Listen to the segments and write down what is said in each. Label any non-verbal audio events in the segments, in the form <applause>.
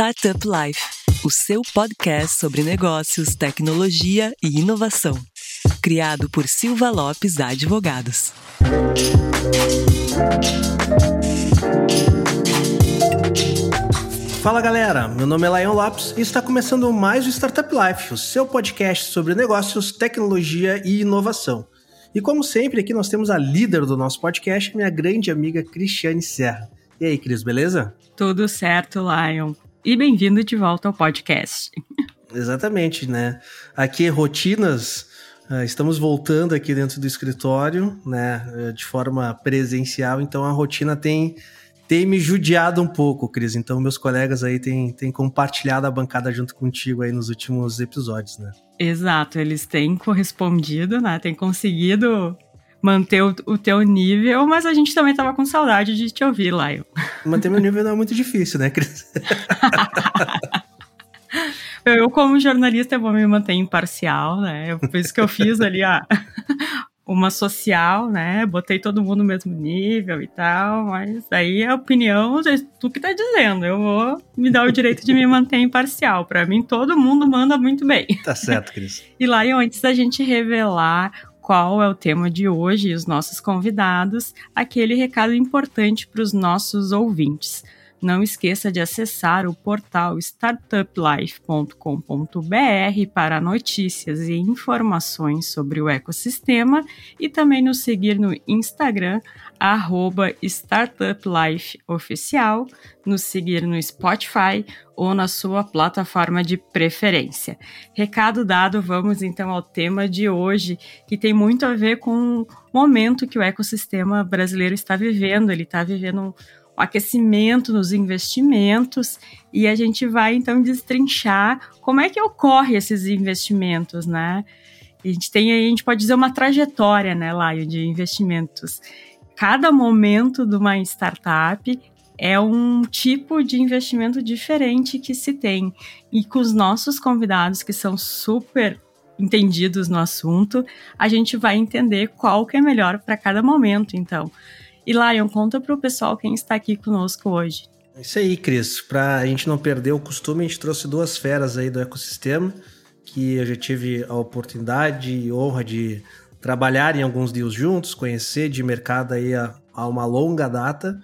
Startup Life, o seu podcast sobre negócios, tecnologia e inovação. Criado por Silva Lopes Advogados. Fala galera, meu nome é Lion Lopes e está começando mais o Startup Life, o seu podcast sobre negócios, tecnologia e inovação. E como sempre, aqui nós temos a líder do nosso podcast, minha grande amiga Cristiane Serra. E aí, Cris, beleza? Tudo certo, Lion. E bem-vindo de volta ao podcast. Exatamente, né? Aqui, rotinas. Uh, estamos voltando aqui dentro do escritório, né? Uh, de forma presencial, então a rotina tem, tem me judiado um pouco, Cris. Então, meus colegas aí têm, têm compartilhado a bancada junto contigo aí nos últimos episódios, né? Exato, eles têm correspondido, né? Têm conseguido manter o, o, teu nível, mas a gente também tava com saudade de te ouvir, Laio. <laughs> Manter meu nível não é muito difícil, né, Cris? <laughs> eu, como jornalista, eu vou me manter imparcial, né? Por isso que eu fiz ali a, <laughs> uma social, né? Botei todo mundo no mesmo nível e tal, mas aí a opinião, tu que tá dizendo, eu vou me dar o direito de me manter imparcial. Para mim, todo mundo manda muito bem. Tá certo, Cris. e lá, antes da gente revelar qual é o tema de hoje e os nossos convidados, aquele recado importante para os nossos ouvintes. Não esqueça de acessar o portal startuplife.com.br para notícias e informações sobre o ecossistema e também nos seguir no Instagram, startuplifeoficial, nos seguir no Spotify ou na sua plataforma de preferência. Recado dado, vamos então ao tema de hoje, que tem muito a ver com o momento que o ecossistema brasileiro está vivendo. Ele está vivendo um aquecimento nos investimentos e a gente vai então destrinchar como é que ocorre esses investimentos, né? A gente tem aí, a gente pode dizer uma trajetória, né, Laio, de investimentos. Cada momento de uma startup é um tipo de investimento diferente que se tem. E com os nossos convidados, que são super entendidos no assunto, a gente vai entender qual que é melhor para cada momento, então. E Lion, conta para o pessoal quem está aqui conosco hoje. É isso aí, Cris. Para a gente não perder o costume, a gente trouxe duas feras aí do ecossistema que eu já tive a oportunidade e honra de trabalhar em alguns deals juntos, conhecer de mercado aí a, a uma longa data.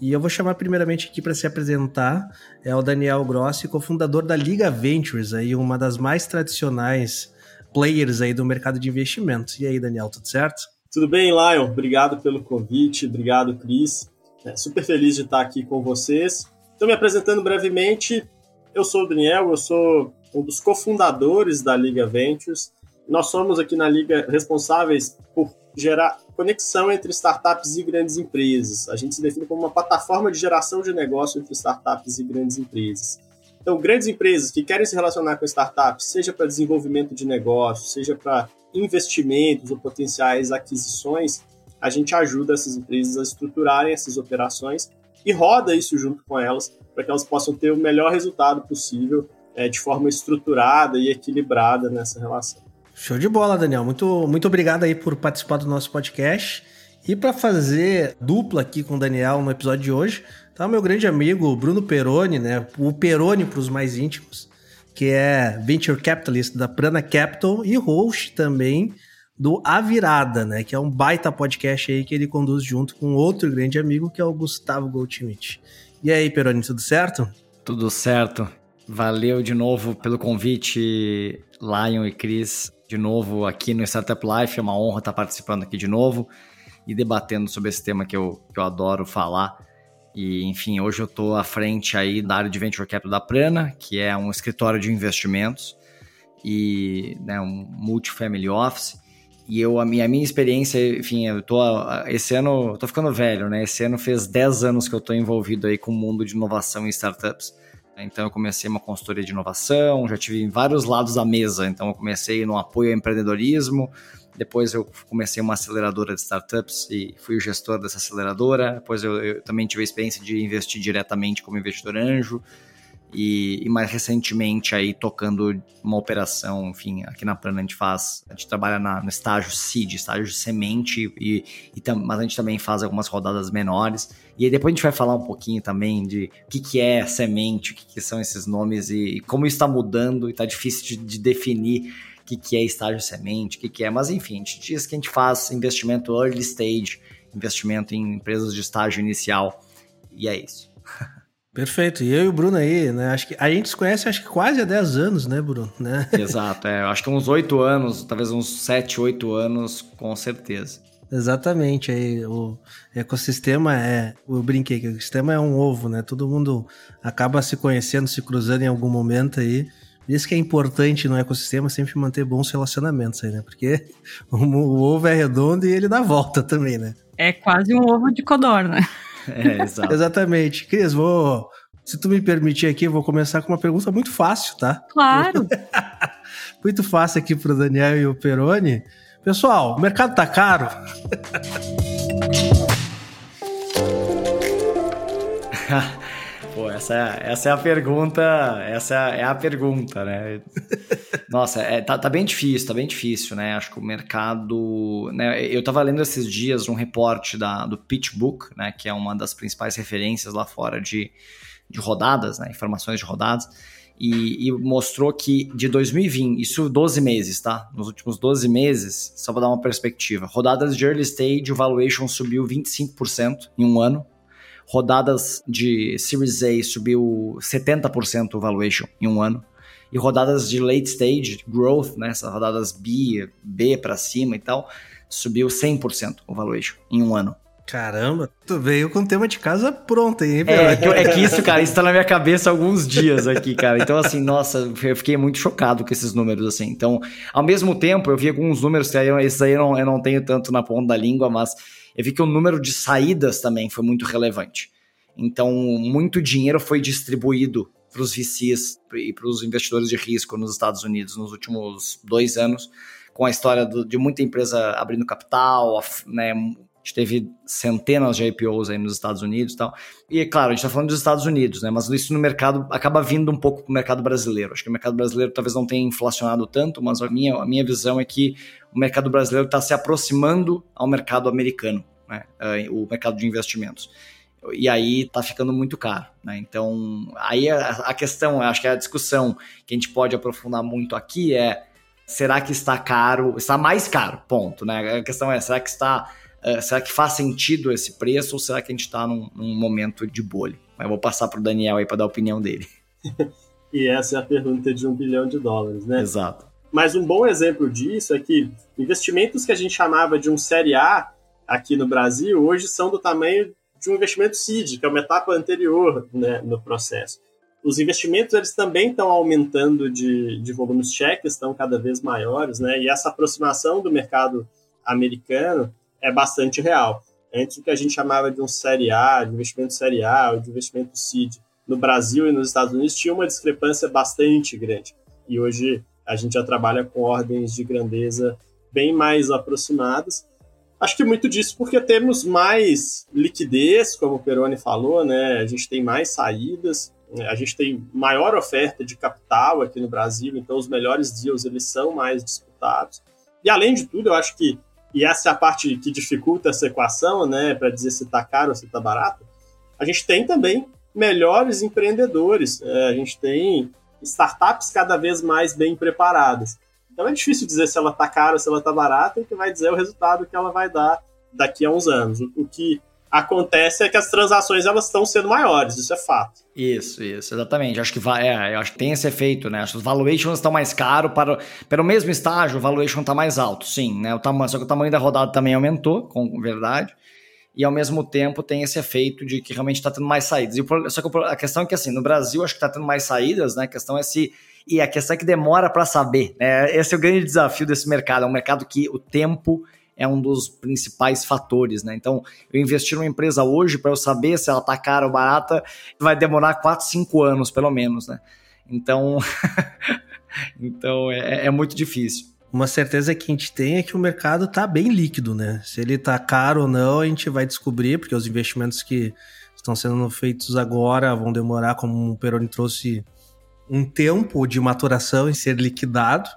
E eu vou chamar primeiramente aqui para se apresentar, é o Daniel Grossi, cofundador da Liga Ventures, aí uma das mais tradicionais players aí do mercado de investimentos. E aí, Daniel, tudo certo? Tudo bem, Lion? Obrigado pelo convite, obrigado, Cris. É, super feliz de estar aqui com vocês. Estou me apresentando brevemente. Eu sou o Daniel, eu sou um dos cofundadores da Liga Ventures. Nós somos aqui na Liga responsáveis por gerar conexão entre startups e grandes empresas. A gente se define como uma plataforma de geração de negócio entre startups e grandes empresas. Então, grandes empresas que querem se relacionar com startups, seja para desenvolvimento de negócio, seja para investimentos ou potenciais aquisições, a gente ajuda essas empresas a estruturarem essas operações e roda isso junto com elas para que elas possam ter o melhor resultado possível é, de forma estruturada e equilibrada nessa relação. Show de bola, Daniel. Muito, muito obrigado aí por participar do nosso podcast. E para fazer dupla aqui com o Daniel no episódio de hoje, tá o meu grande amigo Bruno Peroni, né? O Peroni para os mais íntimos que é Venture Capitalist da Prana Capital e host também do A Virada, né? Que é um baita podcast aí que ele conduz junto com outro grande amigo que é o Gustavo Goldschmidt. E aí, Peroni, tudo certo? Tudo certo. Valeu de novo pelo convite, Lion e Cris, de novo aqui no Startup Life. É uma honra estar participando aqui de novo e debatendo sobre esse tema que eu, que eu adoro falar e, enfim, hoje eu estou à frente aí da área de Venture Capital da Prana, que é um escritório de investimentos e né, um multifamily office. E eu, a minha, a minha experiência, enfim, eu tô, esse ano, tô ficando velho, né? Esse ano fez 10 anos que eu estou envolvido aí com o mundo de inovação e startups. Então eu comecei uma consultoria de inovação, já tive em vários lados da mesa. Então eu comecei no apoio ao empreendedorismo, depois eu comecei uma aceleradora de startups e fui o gestor dessa aceleradora. Depois eu, eu também tive a experiência de investir diretamente como investidor anjo. E, e, mais recentemente aí tocando uma operação, enfim, aqui na Plana a gente faz, a gente trabalha na, no estágio seed, estágio semente, e, e tam, mas a gente também faz algumas rodadas menores. E depois a gente vai falar um pouquinho também de o que, que é semente, o que, que são esses nomes e, e como está mudando e está difícil de, de definir o que, que é estágio semente, o que, que é. Mas enfim, a gente diz que a gente faz investimento early stage, investimento em empresas de estágio inicial, e é isso. Perfeito. E eu e o Bruno aí, né? Acho que a gente se conhece acho que quase há 10 anos, né, Bruno? Né? <laughs> Exato, é. Acho que uns 8 anos, talvez uns 7, 8 anos, com certeza. Exatamente. Aí o ecossistema é. Eu brinquei que o ecossistema é um ovo, né? Todo mundo acaba se conhecendo, se cruzando em algum momento aí. Isso que é importante no ecossistema sempre manter bons relacionamentos aí, né? Porque <laughs> o, o ovo é redondo e ele dá volta também, né? É quase um ovo de codorna. <laughs> É, exato. Exatamente. Cris, vou. Se tu me permitir aqui, eu vou começar com uma pergunta muito fácil, tá? Claro. <laughs> muito fácil aqui pro Daniel e o Peroni. Pessoal, o mercado tá caro? Essa é, essa é a pergunta, essa é a pergunta, né? <laughs> Nossa, é, tá, tá bem difícil, tá bem difícil, né? Acho que o mercado, né? Eu tava lendo esses dias um reporte da, do PitchBook, né? Que é uma das principais referências lá fora de, de rodadas, né? Informações de rodadas. E, e, mostrou que de 2020, isso 12 meses, tá? Nos últimos 12 meses, só para dar uma perspectiva, rodadas de early stage, o valuation subiu 25% em um ano, rodadas de Series A subiu 70% o valuation em um ano. E rodadas de late stage, growth, né, essas rodadas B, B para cima e tal, subiu 100% o valuation em um ano. Caramba, tu veio com o tema de casa pronto hein, é, que, é que isso, cara, isso tá na minha cabeça há alguns dias aqui, cara. Então, assim, nossa, eu fiquei muito chocado com esses números, assim. Então, ao mesmo tempo, eu vi alguns números que aí, esses aí eu não, eu não tenho tanto na ponta da língua, mas eu vi que o número de saídas também foi muito relevante. Então, muito dinheiro foi distribuído para os VCs e para os investidores de risco nos Estados Unidos nos últimos dois anos, com a história do, de muita empresa abrindo capital, né, a gente teve centenas de IPOs aí nos Estados Unidos e tal. E, claro, a gente está falando dos Estados Unidos, né? Mas isso no mercado acaba vindo um pouco para o mercado brasileiro. Acho que o mercado brasileiro talvez não tenha inflacionado tanto, mas a minha, a minha visão é que o mercado brasileiro está se aproximando ao mercado americano, né? Uh, o mercado de investimentos. E aí está ficando muito caro, né? Então, aí a, a questão, acho que é a discussão que a gente pode aprofundar muito aqui é será que está caro, está mais caro, ponto, né? A questão é, será que está Uh, será que faz sentido esse preço ou será que a gente está num, num, momento de bolha? Mas vou passar para o Daniel aí para dar a opinião dele. <laughs> e essa é a pergunta de um bilhão de dólares, né? Exato. Mas um bom exemplo disso é que investimentos que a gente chamava de um série A aqui no Brasil hoje são do tamanho de um investimento seed, que é uma etapa anterior né, no processo. Os investimentos eles também estão aumentando de, de volumes cheques, estão cada vez maiores, né? E essa aproximação do mercado americano é bastante real. Antes o que a gente chamava de um série A, de investimento série A, ou de investimento seed, no Brasil e nos Estados Unidos tinha uma discrepância bastante grande. E hoje a gente já trabalha com ordens de grandeza bem mais aproximadas. Acho que muito disso porque temos mais liquidez, como o Peroni falou, né? A gente tem mais saídas, né? a gente tem maior oferta de capital aqui no Brasil, então os melhores deals eles são mais disputados. E além de tudo, eu acho que e essa é a parte que dificulta essa equação, né, para dizer se está caro ou se está barato, a gente tem também melhores empreendedores, é, a gente tem startups cada vez mais bem preparadas. Então é difícil dizer se ela está cara ou se ela está barata, e que vai dizer o resultado que ela vai dar daqui a uns anos. O, o que acontece é que as transações elas estão sendo maiores, isso é fato. Isso, isso, exatamente. Acho que vai, é, eu acho que tem esse efeito, né? Acho que os valuations estão mais caros para pelo mesmo estágio, o valuation está mais alto, sim, né? O tamanho, só que o tamanho da rodada também aumentou, com verdade. E ao mesmo tempo tem esse efeito de que realmente está tendo mais saídas. O, só que a questão é que assim, no Brasil acho que está tendo mais saídas, né? A questão é se e a questão é que demora para saber. Né? Esse é o grande desafio desse mercado. É um mercado que o tempo é um dos principais fatores, né? Então, eu investir numa empresa hoje para eu saber se ela tá cara ou barata, vai demorar 4, 5 anos, pelo menos, né? Então, <laughs> então é, é, muito difícil. Uma certeza que a gente tem é que o mercado tá bem líquido, né? Se ele tá caro ou não, a gente vai descobrir, porque os investimentos que estão sendo feitos agora vão demorar, como o Peroni trouxe, um tempo de maturação em ser liquidado,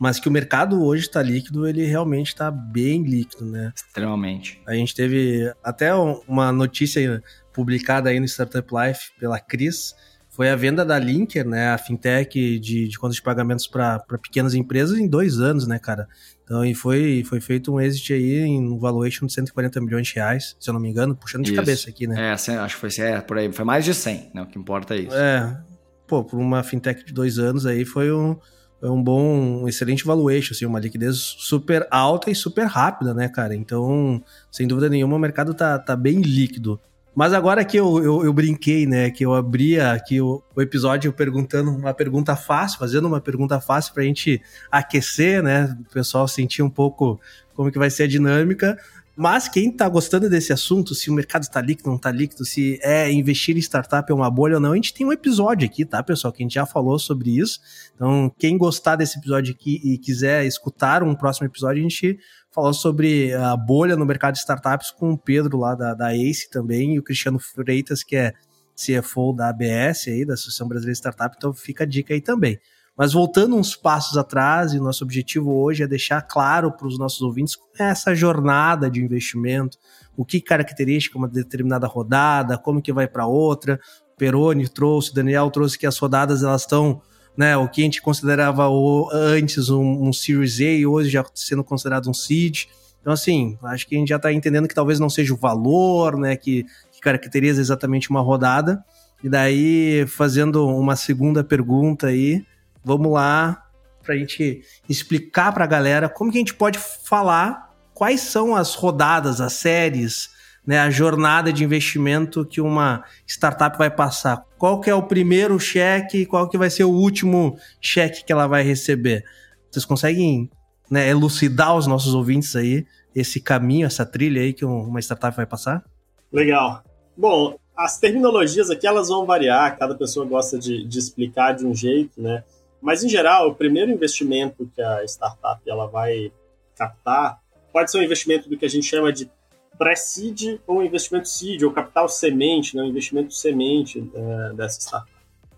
mas que o mercado hoje está líquido, ele realmente está bem líquido, né? Extremamente. A gente teve até uma notícia publicada aí no Startup Life pela Cris, foi a venda da Linker, né, a fintech de, de contas de pagamentos para pequenas empresas em dois anos, né, cara? Então, e foi, foi feito um exit aí em um valuation de 140 milhões de reais, se eu não me engano, puxando de isso. cabeça aqui, né? É, acho que foi, é, por aí, foi mais de 100, né? O que importa é isso. É, pô, por uma fintech de dois anos aí foi um, foi um bom, um excelente valuation, assim, uma liquidez super alta e super rápida, né, cara? Então, sem dúvida nenhuma, o mercado tá, tá bem líquido. Mas agora que eu, eu, eu, brinquei, né? Que eu abria aqui o, o, episódio perguntando uma pergunta fácil, fazendo uma pergunta fácil para a gente aquecer, né? O pessoal sentir um pouco como que vai ser a dinâmica. Mas quem está gostando desse assunto, se o mercado está líquido, não está líquido, se é investir em startup é uma bolha ou não, a gente tem um episódio aqui, tá, pessoal? Que a gente já falou sobre isso. Então, quem gostar desse episódio aqui e quiser escutar um próximo episódio, a gente falou sobre a bolha no mercado de startups com o Pedro lá da, da ACE também e o Cristiano Freitas, que é CFO da ABS aí, da Associação Brasileira de Startup, então fica a dica aí também. Mas voltando uns passos atrás, e nosso objetivo hoje é deixar claro para os nossos ouvintes essa jornada de investimento, o que caracteriza uma determinada rodada, como que vai para outra. Peroni trouxe, Daniel trouxe que as rodadas elas estão, né, o que a gente considerava o, antes um, um Series A e hoje já sendo considerado um Seed. Então, assim, acho que a gente já está entendendo que talvez não seja o valor, né, que, que caracteriza exatamente uma rodada. E daí, fazendo uma segunda pergunta aí, vamos lá para a gente explicar para a galera como que a gente pode falar quais são as rodadas, as séries, né, a jornada de investimento que uma startup vai passar. Qual que é o primeiro cheque e qual que vai ser o último cheque que ela vai receber? Vocês conseguem né, elucidar os nossos ouvintes aí esse caminho, essa trilha aí que uma startup vai passar? Legal. Bom, as terminologias aqui elas vão variar, cada pessoa gosta de, de explicar de um jeito, né? Mas, em geral, o primeiro investimento que a startup ela vai captar pode ser um investimento do que a gente chama de pré-seed ou investimento seed, ou capital semente, né, investimento semente é, dessa startup.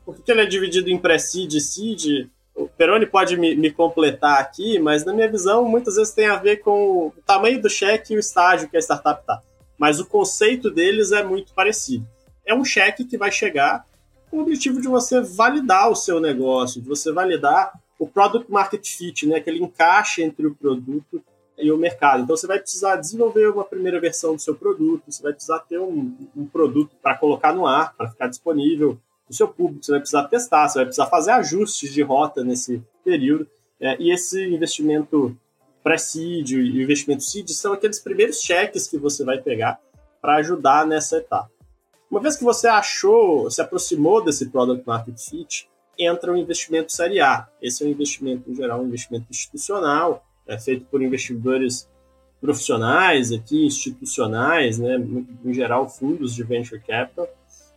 Por que ele é dividido em pré-seed e seed? O Peroni pode me, me, completar aqui, mas na minha visão, muitas vezes tem a ver com o tamanho do cheque e o estágio que a startup está. Mas o conceito deles é muito parecido. É um cheque que vai chegar com o objetivo de você validar o seu negócio, de você validar o product market fit, né, aquele encaixe entre o produto e o mercado. Então você vai precisar desenvolver uma primeira versão do seu produto, você vai precisar ter um, um produto para colocar no ar, para ficar disponível no seu público, você vai precisar testar, você vai precisar fazer ajustes de rota nesse período. É, e esse investimento pré-seed e o investimento seed são aqueles primeiros cheques que você vai pegar para ajudar nessa etapa. Uma vez que você achou, se aproximou desse product market fit, entra o um investimento série A. Esse é um investimento, em geral, um investimento institucional, é feito por investidores profissionais aqui, institucionais, né, em geral fundos de venture capital,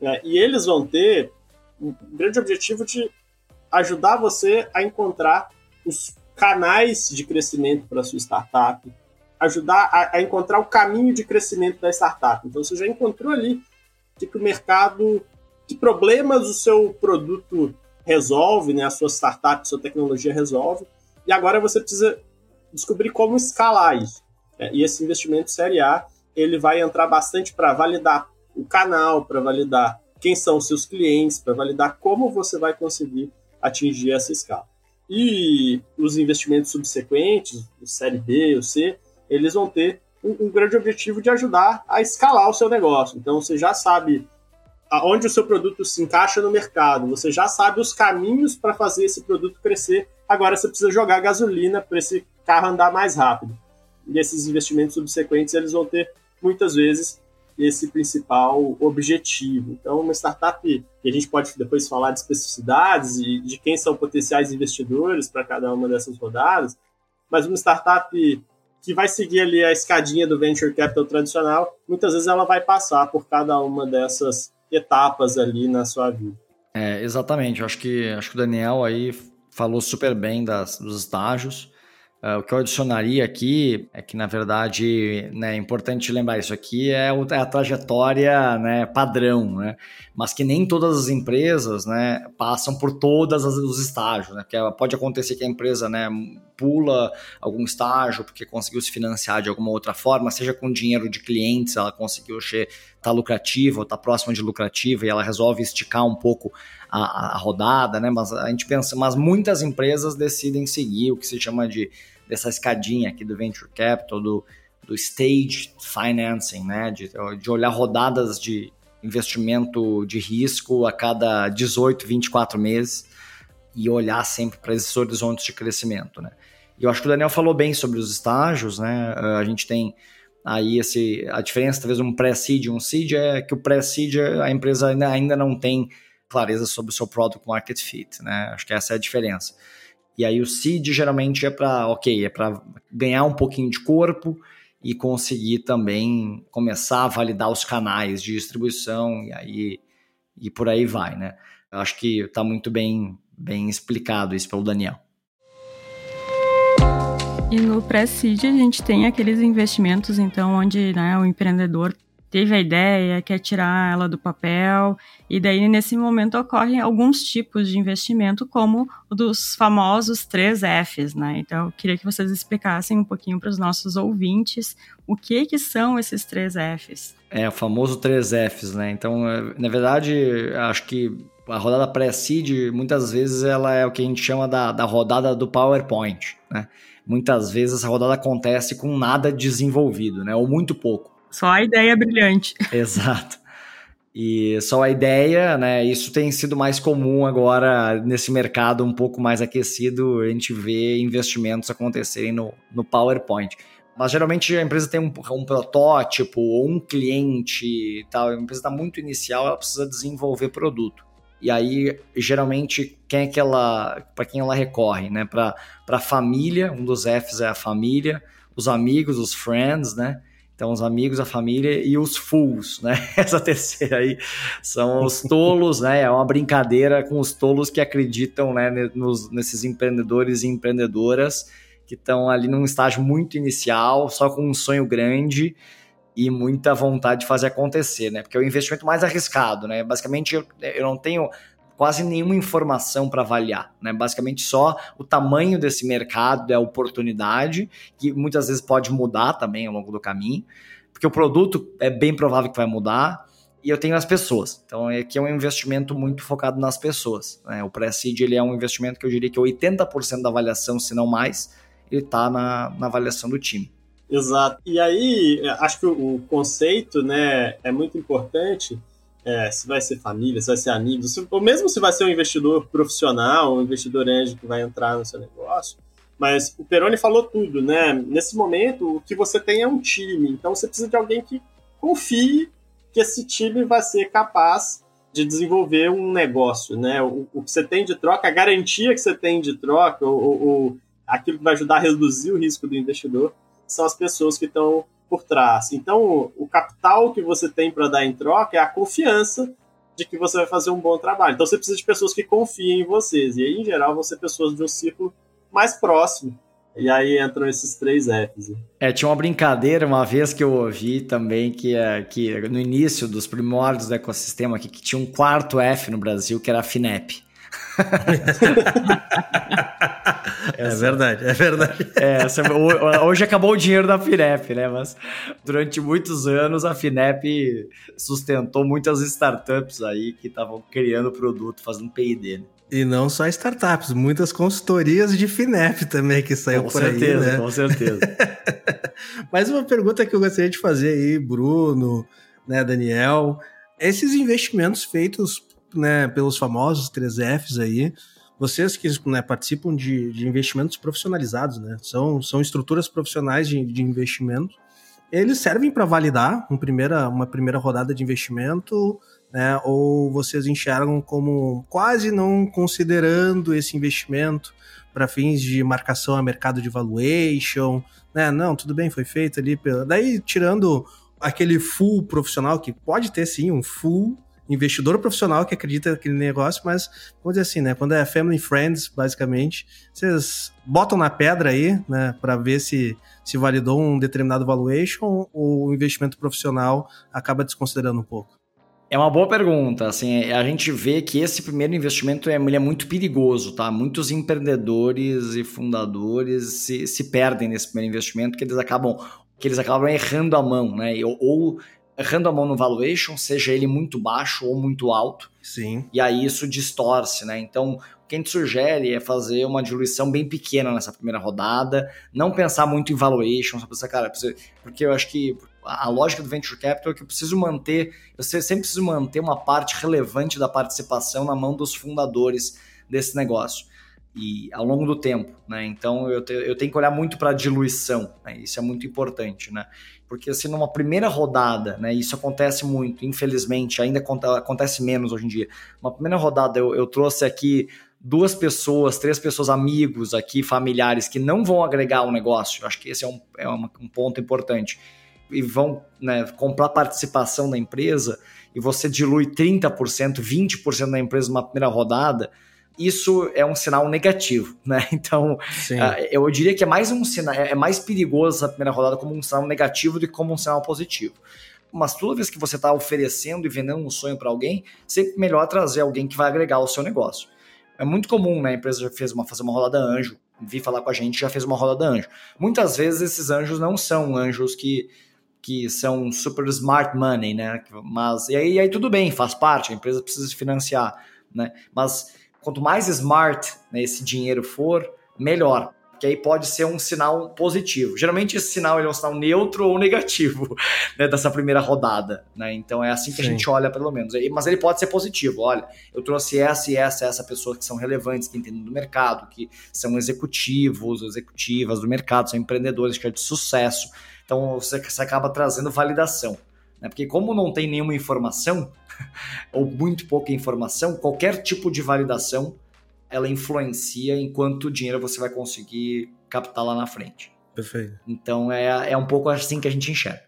né, e eles vão ter um grande objetivo de ajudar você a encontrar os canais de crescimento para sua startup, ajudar a, a, encontrar o caminho de crescimento da startup. Então você já encontrou ali que, que o mercado, que problemas o seu produto resolve, né, a sua startup, a sua tecnologia resolve, e agora você precisa descobrir como escalar isso. É, e esse investimento série A, ele vai entrar bastante para validar o canal, para validar quem são os seus clientes, para validar como você vai conseguir atingir essa escala. E os investimentos subsequentes, o série B, o C, eles vão ter um, um, grande objetivo de ajudar a escalar o seu negócio. Então você já sabe aonde o seu produto se encaixa no mercado, você já sabe os caminhos para fazer esse produto crescer. Agora você precisa jogar gasolina para esse carro andar mais rápido. E esses investimentos subsequentes eles vão ter muitas vezes esse principal objetivo. Então, uma startup, que a gente pode depois falar de especificidades e de quem são potenciais investidores para cada uma dessas rodadas, mas uma startup que vai seguir ali a escadinha do venture capital tradicional, muitas vezes ela vai passar por cada uma dessas etapas ali na sua vida. É, exatamente. Eu acho que acho que o Daniel aí falou super bem das, dos estágios. Uh, o que eu adicionaria aqui é que, na verdade, né, é importante lembrar, isso aqui é, o, é a trajetória né, padrão, né? mas que nem todas as empresas né, passam por todos os estágios. Né? Porque pode acontecer que a empresa né, pula algum estágio porque conseguiu se financiar de alguma outra forma, seja com dinheiro de clientes, ela conseguiu tá lucrativa ou está próxima de lucrativa e ela resolve esticar um pouco a, a rodada, né? mas a gente pensa, mas muitas empresas decidem seguir o que se chama de dessa escadinha aqui do venture capital, do, do stage financing, né? De, de olhar rodadas de investimento de risco a cada 18, 24 meses e olhar sempre para esses horizontes de crescimento, né? E eu acho que o Daniel falou bem sobre os estágios, né? A gente tem aí esse a diferença talvez um pré-seed e um seed é que o pré-seed a empresa ainda, não tem clareza sobre o seu product market fit, né? Acho que essa é a diferença. E aí o seed geralmente é para, ok, é para ganhar um pouquinho de corpo e conseguir também começar a validar os canais de distribuição e aí e por aí vai, né? Eu acho que está muito bem bem explicado isso pelo Daniel. E no pré-seed a gente tem aqueles investimentos, então, onde né, o empreendedor teve a ideia, quer tirar ela do papel, e daí nesse momento ocorrem alguns tipos de investimento, como o dos famosos três Fs, né? Então eu queria que vocês explicassem um pouquinho para os nossos ouvintes o que que são esses três Fs. É, o famoso três Fs, né? Então, é, na verdade, acho que a rodada pré-seed, muitas vezes, ela é o que a gente chama da, da rodada do PowerPoint, né? Muitas vezes essa rodada acontece com nada desenvolvido, né? Ou muito pouco. Só a ideia brilhante. <laughs> Exato. E só a ideia, né? Isso tem sido mais comum agora nesse mercado um pouco mais aquecido, a gente vê investimentos acontecerem no, no PowerPoint. Mas geralmente a empresa tem um, um protótipo ou um cliente e tal, a empresa está muito inicial, ela precisa desenvolver produto. E aí, geralmente, quem é que ela, para quem ela recorre, né? Para a família, um dos Fs é a família, os amigos, os friends, né? Então, os amigos, a família e os fools, né? <laughs> Essa terceira aí são os tolos, né? É uma brincadeira com os tolos que acreditam né, nos, nesses empreendedores e empreendedoras que estão ali num estágio muito inicial, só com um sonho grande e muita vontade de fazer acontecer, né? Porque é o investimento mais arriscado, né? Basicamente, eu, eu não tenho quase nenhuma informação para avaliar, né? Basicamente só o tamanho desse mercado, é a oportunidade, que muitas vezes pode mudar também ao longo do caminho, porque o produto é bem provável que vai mudar, e eu tenho as pessoas. Então aqui é um investimento muito focado nas pessoas. Né? O Pre-Seed ele é um investimento que eu diria que 80% da avaliação, se não mais, ele está na, na avaliação do time. Exato. E aí, acho que o conceito né, é muito importante é, se vai ser família, se vai ser amigo, se, ou mesmo se vai ser um investidor profissional, um investidor anjo que vai entrar no seu negócio. Mas o Peroni falou tudo, né? Nesse momento, o que você tem é um time. Então você precisa de alguém que confie que esse time vai ser capaz de desenvolver um negócio, né? O, o que você tem de troca, a garantia que você tem de troca, ou, ou aquilo que vai ajudar a reduzir o risco do investidor, são as pessoas que estão por trás. Então, o capital que você tem para dar em troca é a confiança de que você vai fazer um bom trabalho. Então, você precisa de pessoas que confiem em vocês. E aí, em geral, vão ser pessoas de um círculo mais próximo. E aí entram esses três Fs. É, tinha uma brincadeira uma vez que eu ouvi também que, é, que no início dos primórdios do ecossistema aqui, que tinha um quarto F no Brasil, que era a FINEP. <laughs> é verdade, é verdade. É, hoje acabou o dinheiro da FINEP, né? Mas durante muitos anos a FINEP sustentou muitas startups aí que estavam criando produto, fazendo P&D. Né? E não só startups, muitas consultorias de FINEP também que saiu com por certeza, aí, né? Com certeza, <laughs> Mas uma pergunta que eu gostaria de fazer aí, Bruno, né, Daniel, esses investimentos feitos né, pelos famosos 3Fs aí, vocês que né, participam de, de, investimentos profissionalizados, né, são, são estruturas profissionais de, de investimento, eles servem para validar uma primeira, uma primeira rodada de investimento, né, ou vocês enxergam como quase não considerando esse investimento para fins de marcação a mercado de valuation, né? Não, tudo bem, foi feito ali. Pela... Daí, tirando aquele full profissional, que pode ter sim um full investidor profissional que acredita naquele negócio, mas vamos dizer assim, né? Quando é family friends, basicamente, vocês botam na pedra aí, né, para ver se se validou um determinado valuation ou o investimento profissional acaba desconsiderando um pouco. É uma boa pergunta. Assim, a gente vê que esse primeiro investimento é, é muito perigoso, tá? Muitos empreendedores e fundadores se, se perdem nesse primeiro investimento, que eles acabam que eles acabam errando a mão, né? Ou, ou mão no valuation, seja ele muito baixo ou muito alto. Sim. E aí isso distorce, né? Então, o que a gente sugere é fazer uma diluição bem pequena nessa primeira rodada, não pensar muito em valuation, só pensar, cara, porque eu acho que a lógica do venture capital é que eu preciso manter, eu sempre preciso manter uma parte relevante da participação na mão dos fundadores desse negócio e ao longo do tempo, né? Então eu, te, eu tenho que olhar muito para a diluição, né? Isso é muito importante, né? Porque se numa primeira rodada, né? Isso acontece muito, infelizmente, ainda acontece menos hoje em dia. Uma primeira rodada eu, eu trouxe aqui duas pessoas, três pessoas, amigos aqui, familiares, que não vão agregar o um negócio. Acho que esse é um, é um ponto importante e vão né, comprar participação da empresa e você dilui 30%, 20% da empresa numa primeira rodada, isso é um sinal negativo, <laughs> né? Então, uh, eu diria que é mais um sinal, é mais perigoso essa primeira rodada como um sinal negativo do que como um sinal positivo. Mas toda vez que você está oferecendo e vendendo um sonho para alguém, sempre melhor trazer alguém que vai agregar o seu negócio. É muito comum, né? A empresa já fez uma, fazer uma rodada anjo, vi falar com a gente, já fez uma rodada anjo. Muitas vezes esses anjos não são anjos que que são super smart money, né? Mas e aí, e aí tudo bem, faz parte, a empresa precisa se financiar, né? Mas quanto mais smart né, esse dinheiro for, melhor. Que aí pode ser um sinal positivo. Geralmente esse sinal é um sinal neutro ou negativo <laughs> né, dessa primeira rodada. Né? Então é assim que Sim. a gente olha, pelo menos. Mas ele pode ser positivo. Olha, eu trouxe essa e essa, essa pessoa que são relevantes, que entendem do mercado, que são executivos, executivas do mercado, são empreendedores que é de sucesso então você, você acaba trazendo validação. Né? Porque como não tem nenhuma informação, <laughs> ou muito pouca informação, qualquer tipo de validação ela influencia em quanto dinheiro você vai conseguir captar lá na frente. Perfeito. Então é, é um pouco assim que a gente enxerga.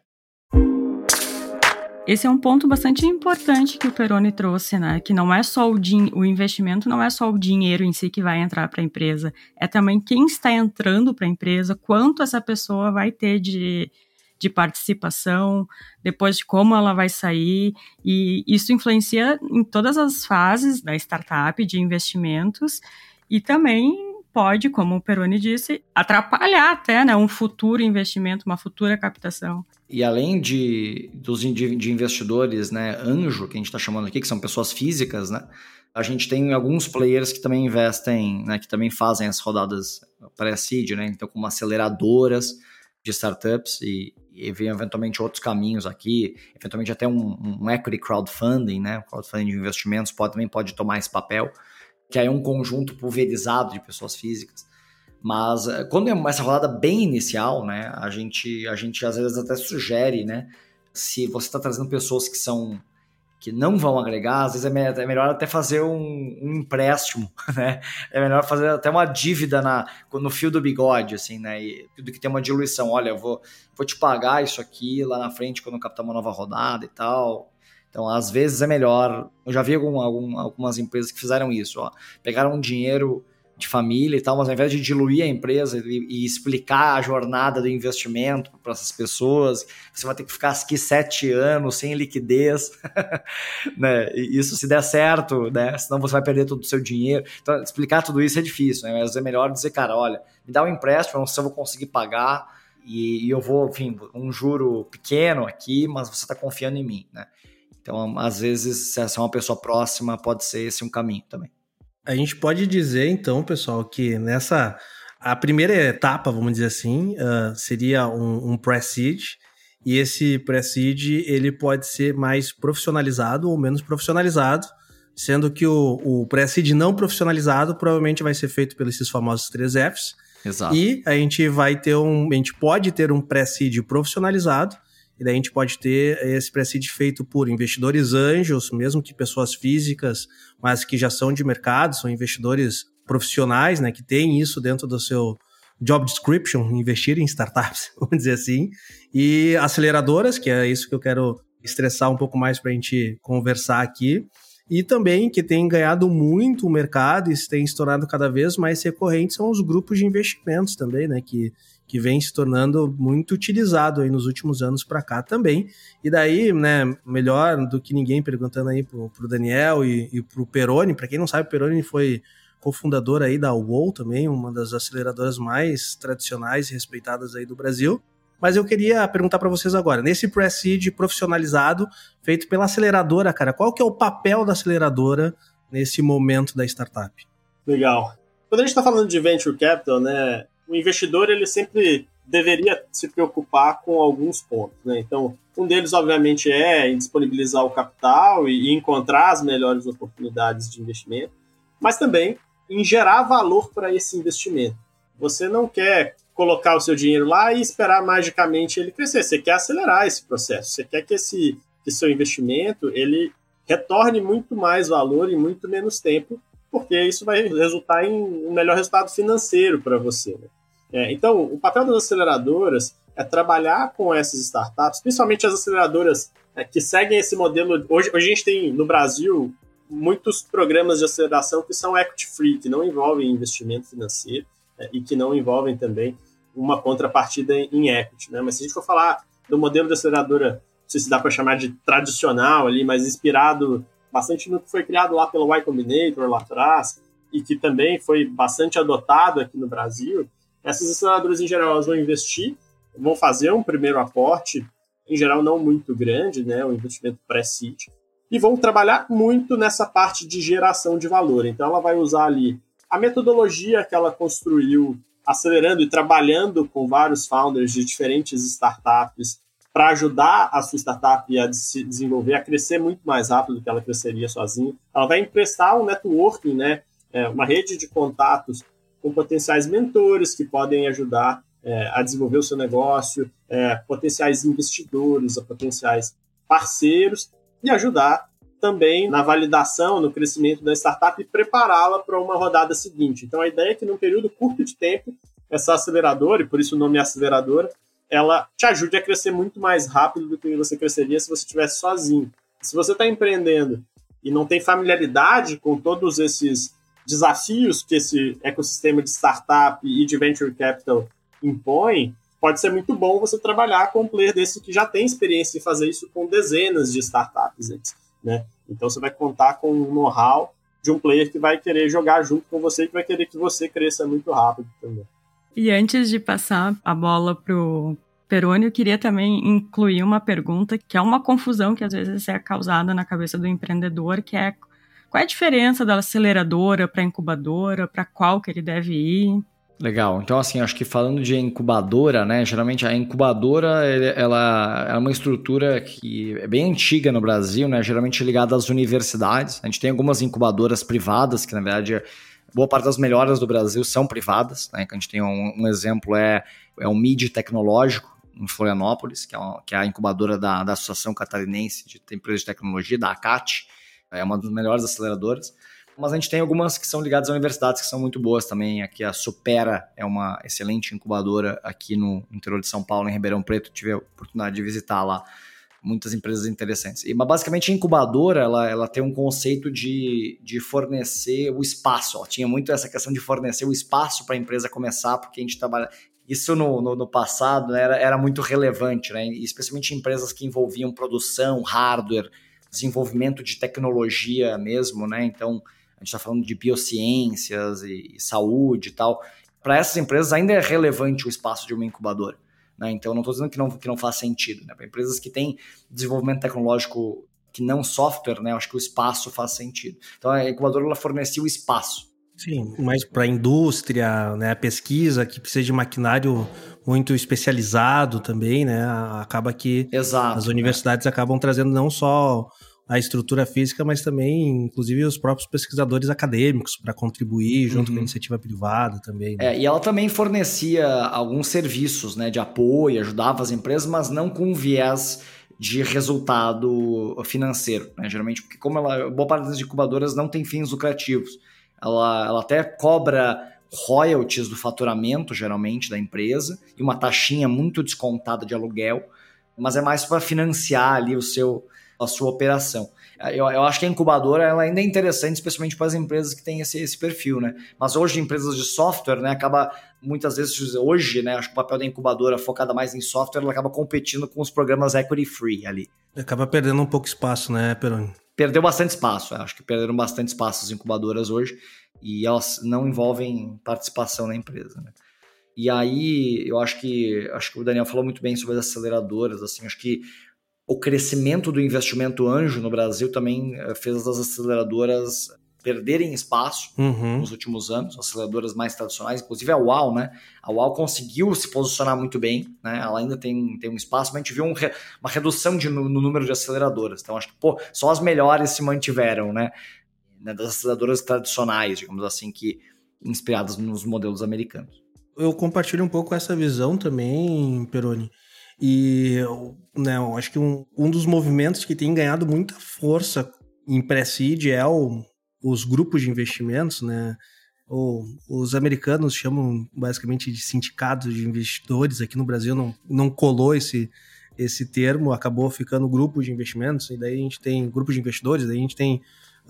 Esse é um ponto bastante importante que o Peroni trouxe, né? Que não é só o, o investimento, não é só o dinheiro em si que vai entrar para a empresa, é também quem está entrando para a empresa, quanto essa pessoa vai ter de, de participação, depois de como ela vai sair, e isso influencia em todas as fases da startup, de investimentos, e também pode, como o Peroni disse, atrapalhar até né, um futuro investimento, uma futura captação. E além de, dos, de investidores né, anjo, que a gente está chamando aqui, que são pessoas físicas, né, a gente tem alguns players que também investem, né, que também fazem as rodadas pré-seed, né, então como aceleradoras de startups e, e vem eventualmente outros caminhos aqui, eventualmente até um, um equity crowdfunding, né, crowdfunding de investimentos pode, também pode tomar esse papel, que aí é um conjunto pulverizado de pessoas físicas. Mas eh, quando é essa rodada bem inicial, né, a gente, a gente às vezes até sugere, né, se você está trazendo pessoas que são que não vão agregar, às vezes é, é melhor até fazer um, um, empréstimo, <laughs> né? É melhor fazer até uma dívida na, no fio do bigode, assim, né? E, do que ter uma diluição. Olha, eu vou, vou te pagar isso aqui lá na frente quando captar uma nova rodada e tal. Então, às vezes é melhor. Eu já vi algum, algum, algumas empresas que fizeram isso, ó. Pegaram um dinheiro de família e tal, mas ao invés de diluir a empresa e, e explicar a jornada do investimento para essas pessoas, você vai ter que ficar aqui sete anos sem liquidez, <laughs> né? E isso se der certo, né? Senão você vai perder todo o seu dinheiro. Então, explicar tudo isso é difícil, né? Mas é melhor dizer, cara, olha, me dá um empréstimo, eu não sei se eu vou conseguir pagar e, e eu vou, enfim, um juro pequeno aqui, mas você está confiando em mim, né? Então, às vezes, se é uma pessoa próxima, pode ser esse um caminho também. A gente pode dizer, então, pessoal, que nessa. A primeira etapa, vamos dizer assim, uh, seria um, um pre-seed, e esse pre-seed ele pode ser mais profissionalizado ou menos profissionalizado, sendo que o, o pre-seed não profissionalizado provavelmente vai ser feito pelos esses famosos 3 Fs. Exato. E a gente vai ter um. A gente pode ter um pre-seed profissionalizado, e daí a gente pode ter esse pre-seed feito por investidores anjos, mesmo que pessoas físicas, mas que já são de mercado, são investidores profissionais, né, que têm isso dentro do seu job description, investir em startups, <laughs> vamos dizer assim, e aceleradoras, que é isso que eu quero estressar um pouco mais para a gente conversar aqui. E também que tem ganhado muito o mercado e tem se tornado cada vez mais recorrente são os grupos de investimentos também, né? Que, que vem se tornando muito utilizado aí nos últimos anos para cá também. E daí, né, melhor do que ninguém perguntando aí pro, pro Daniel e, e pro Peroni, para quem não sabe, o Peroni foi cofundador aí da UOL também, uma das aceleradoras mais tradicionais e respeitadas aí do Brasil. Mas eu queria perguntar para vocês agora, nesse pre-seed profissionalizado, feito pela aceleradora, cara, qual que é o papel da aceleradora nesse momento da startup? Legal. Quando a gente está falando de venture capital, né, o investidor ele sempre deveria se preocupar com alguns pontos, né? Então, um deles, obviamente, é disponibilizar o capital e encontrar as melhores oportunidades de investimento, mas também em gerar valor para esse investimento. Você não quer colocar o seu dinheiro lá e esperar magicamente ele crescer. Você quer acelerar esse processo. Você quer que esse que seu investimento ele retorne muito mais valor em muito menos tempo, porque isso vai resultar em um melhor resultado financeiro para você. Né? É, então, o papel das aceleradoras é trabalhar com essas startups, principalmente as aceleradoras é, que seguem esse modelo. Hoje, hoje a gente tem no Brasil muitos programas de aceleração que são equity free, que não envolvem investimento financeiro é, e que não envolvem também uma contrapartida em equity, né? Mas se a gente for falar do modelo de aceleradora, não sei se dá para chamar de tradicional ali, mas inspirado bastante no que foi criado lá pelo Y Combinator lá atrás e que também foi bastante adotado aqui no Brasil, essas aceleradoras em geral elas vão investir, vão fazer um primeiro aporte, em geral não muito grande, né, um investimento pré-seed, e vão trabalhar muito nessa parte de geração de valor. Então ela vai usar ali a metodologia que ela construiu acelerando e trabalhando com vários founders de diferentes startups para ajudar a sua startup a se desenvolver, a crescer muito mais rápido do que ela cresceria sozinha. Ela vai emprestar um networking, né, é, uma rede de contatos com potenciais mentores que podem ajudar é, a desenvolver o seu negócio, é, potenciais investidores, potenciais parceiros e ajudar também na validação, no crescimento da startup e prepará-la para uma rodada seguinte. Então, a ideia é que num período curto de tempo, essa aceleradora, e por isso o nome é aceleradora, ela te ajude a crescer muito mais rápido do que você cresceria se você estivesse sozinho. Se você está empreendendo e não tem familiaridade com todos esses desafios que esse ecossistema de startup e de venture capital impõe, pode ser muito bom você trabalhar com um player desse que já tem experiência em fazer isso com dezenas de startups antes né? Então você vai contar com um know-how de um player que vai querer jogar junto com você e que vai querer que você cresça muito rápido também. E antes de passar a bola pro Peroni, eu queria também incluir uma pergunta que é uma confusão que às vezes é causada na cabeça do empreendedor, que é qual é a diferença da aceleradora para incubadora, para qual que ele deve ir? Legal. Então, assim, acho que falando de incubadora, né? Geralmente a incubadora ela é uma estrutura que é bem antiga no Brasil, né? Geralmente ligada às universidades. A gente tem algumas incubadoras privadas, que na verdade boa parte das melhores do Brasil são privadas, né? A gente tem um, um exemplo é, é o MID Tecnológico, em Florianópolis, que é, que é a incubadora da, da Associação Catarinense de Empresas de Tecnologia, da ACAT, é uma das melhores aceleradoras mas a gente tem algumas que são ligadas a universidades que são muito boas também. Aqui a Supera é uma excelente incubadora aqui no interior de São Paulo, em Ribeirão Preto. Tive a oportunidade de visitar lá muitas empresas interessantes. E, mas basicamente a incubadora ela, ela tem um conceito de, de fornecer o espaço. Ó. Tinha muito essa questão de fornecer o espaço para a empresa começar, porque a gente trabalha. Isso no, no, no, passado era, era muito relevante, né? especialmente em empresas que envolviam produção, hardware, desenvolvimento de tecnologia mesmo, né? Então a gente está falando de biociências e, e saúde e tal. Para essas empresas ainda é relevante o espaço de uma incubadora. Né? Então, não estou dizendo que não, que não faz sentido. Né? Para empresas que têm desenvolvimento tecnológico que não software, né? acho que o espaço faz sentido. Então, a incubadora ela fornecia o espaço. Sim, mas para a indústria, né, a pesquisa que precisa de maquinário muito especializado também, né, acaba que Exato, as universidades acabam trazendo não só a estrutura física, mas também, inclusive, os próprios pesquisadores acadêmicos para contribuir junto uhum. com a iniciativa privada também. Né? É, e ela também fornecia alguns serviços né, de apoio, ajudava as empresas, mas não com viés de resultado financeiro. Né? Geralmente, porque como ela, boa parte das incubadoras não tem fins lucrativos, ela, ela até cobra royalties do faturamento, geralmente, da empresa, e uma taxinha muito descontada de aluguel, mas é mais para financiar ali o seu, a sua operação. Eu, eu, acho que a incubadora ela ainda é interessante, especialmente para as empresas que têm esse, esse perfil, né? Mas hoje, empresas de software, né, acaba muitas vezes, hoje, né, acho que o papel da incubadora focada mais em software, ela acaba competindo com os programas equity free ali. Acaba perdendo um pouco espaço, né, Peroni? Perdeu bastante espaço, acho que perderam bastante espaço as incubadoras hoje e elas não envolvem participação na empresa, né? E aí, eu acho que acho que o Daniel falou muito bem sobre as aceleradoras, assim, acho que o crescimento do investimento anjo no Brasil também eh, fez as aceleradoras perderem espaço uhum. nos últimos anos, aceleradoras mais tradicionais, inclusive a UAU, né? A UAU conseguiu se posicionar muito bem, né? Ela ainda tem, tem um espaço, mas a gente viu um, uma redução de, no, no, número de aceleradoras. Então, acho que, pô, só as melhores se mantiveram, né? né das aceleradoras tradicionais, digamos assim, que inspiradas nos modelos americanos. Eu compartilho um pouco essa visão também, Peroni. E né, eu acho que um, um dos movimentos que tem ganhado muita força em pré-seed é o, os grupos de investimentos, né? Ou, os americanos chamam basicamente de sindicatos de investidores. Aqui no Brasil não, não colou esse, esse termo, acabou ficando grupo de investimentos, e daí a gente tem grupos de investidores, daí a gente tem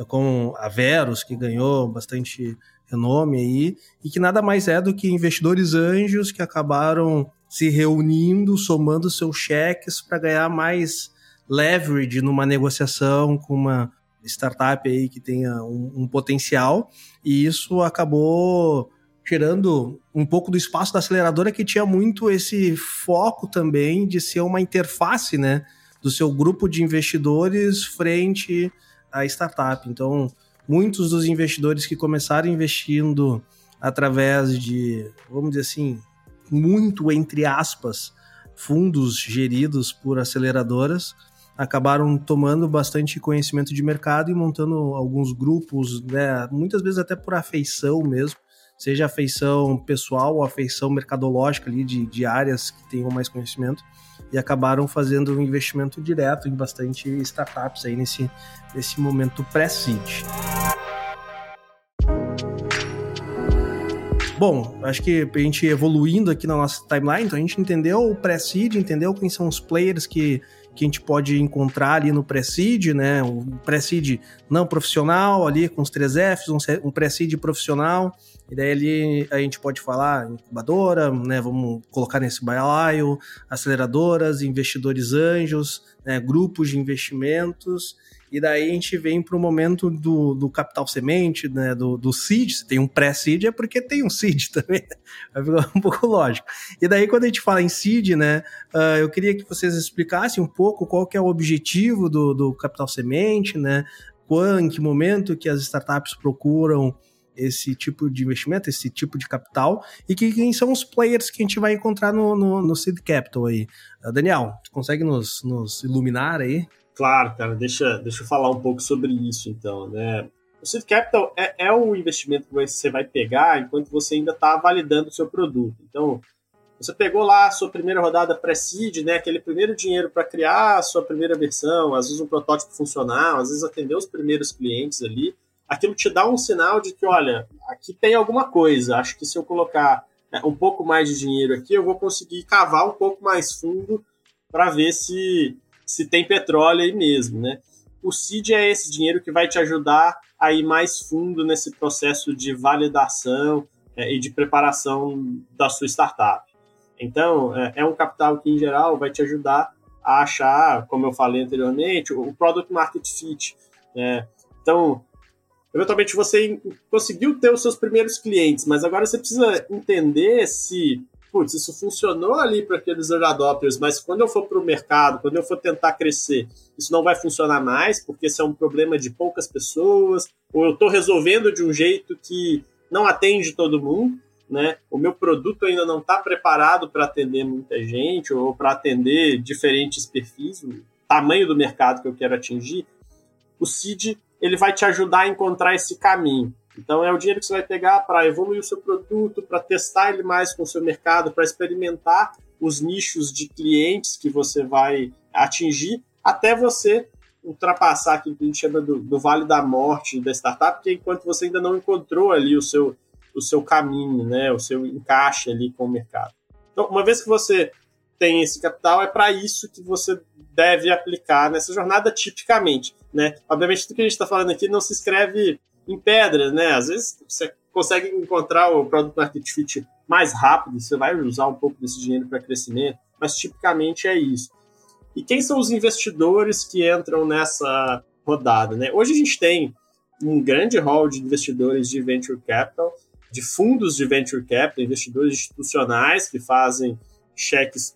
como a Veros, que ganhou bastante renome aí, e que nada mais é do que investidores anjos que acabaram se reunindo, somando seus cheques para ganhar mais leverage numa negociação com uma startup aí que tenha um, um, potencial, e isso acabou tirando um pouco do espaço da aceleradora que tinha muito esse foco também de ser uma interface, né, do seu grupo de investidores frente à startup. Então, muitos dos investidores que começaram investindo através de, vamos dizer assim, muito entre aspas, fundos geridos por aceleradoras, acabaram tomando bastante conhecimento de mercado e montando alguns grupos, né, muitas vezes até por afeição mesmo, seja afeição pessoal ou afeição mercadológica ali de, de áreas que tenham mais conhecimento, e acabaram fazendo um investimento direto em bastante startups aí nesse, nesse momento pré-seed. Bom, acho que a gente evoluindo aqui na nossa timeline, então a gente entendeu o pré-seed, entendeu quem são os players que, que a gente pode encontrar ali no pré-seed, né? O pré-seed não profissional ali com os três Fs, um, pré-seed profissional, e daí ali a gente pode falar incubadora, né? Vamos colocar nesse balaio, aceleradoras, investidores anjos, né? grupos de investimentos e daí a gente vem para o momento do, do capital semente, né, do, do seed. Se tem um pré-seed, é porque tem um seed <laughs> também. Vai ficar um pouco lógico. E daí, quando a gente fala em seed, né, uh, eu queria que vocês explicassem um pouco qual que é o objetivo do, do capital semente, né, quando, em que momento que as startups procuram esse tipo de investimento, esse tipo de capital, e que, quem são os players que a gente vai encontrar no, no, no Seed Capital aí. Uh, Daniel, consegue nos, nos iluminar aí? Claro, cara, deixa, deixa eu falar um pouco sobre isso, então, né? O Seed Capital é, é o investimento que você vai pegar enquanto você ainda está validando o seu produto. Então, você pegou lá a sua primeira rodada pré-seed, né, aquele primeiro dinheiro para criar a sua primeira versão, às vezes um protótipo funcional, às vezes atender os primeiros clientes ali. Aquilo te dá um sinal de que, olha, aqui tem alguma coisa. Acho que se eu colocar né, um pouco mais de dinheiro aqui, eu vou conseguir cavar um pouco mais fundo para ver se se tem petróleo aí mesmo, né? O CID é esse dinheiro que vai te ajudar a ir mais fundo nesse processo de validação é, e de preparação da sua startup. Então, é, é, um capital que, em geral, vai te ajudar a achar, como eu falei anteriormente, o product market fit. Né? Então, eventualmente você conseguiu ter os seus primeiros clientes, mas agora você precisa entender se putz, isso funcionou ali para aqueles early adopters, mas quando eu for para o mercado, quando eu for tentar crescer, isso não vai funcionar mais, porque esse é um problema de poucas pessoas, ou eu estou resolvendo de um jeito que não atende todo mundo, né? O meu produto ainda não está preparado para atender muita gente, ou para atender diferentes perfis, o tamanho do mercado que eu quero atingir. O CID ele vai te ajudar a encontrar esse caminho. Então é o dinheiro que você vai pegar para evoluir o seu produto, para testar ele mais com o seu mercado, para experimentar os nichos de clientes que você vai atingir, até você ultrapassar aquilo que a gente chama do, do vale da morte da startup, que é enquanto você ainda não encontrou ali o seu, o seu caminho, né, o seu encaixe ali com o mercado. Então, uma vez que você tem esse capital, é para isso que você deve aplicar nessa jornada tipicamente, né? Obviamente tudo que a gente está falando aqui não se escreve em pedras, né? Às vezes você consegue encontrar o product market fit mais rápido, você vai usar um pouco desse dinheiro para crescimento, mas tipicamente é isso. E quem são os investidores que entram nessa rodada, né? Hoje a gente tem um grande hall de investidores de venture capital, de fundos de venture capital, investidores institucionais que fazem cheques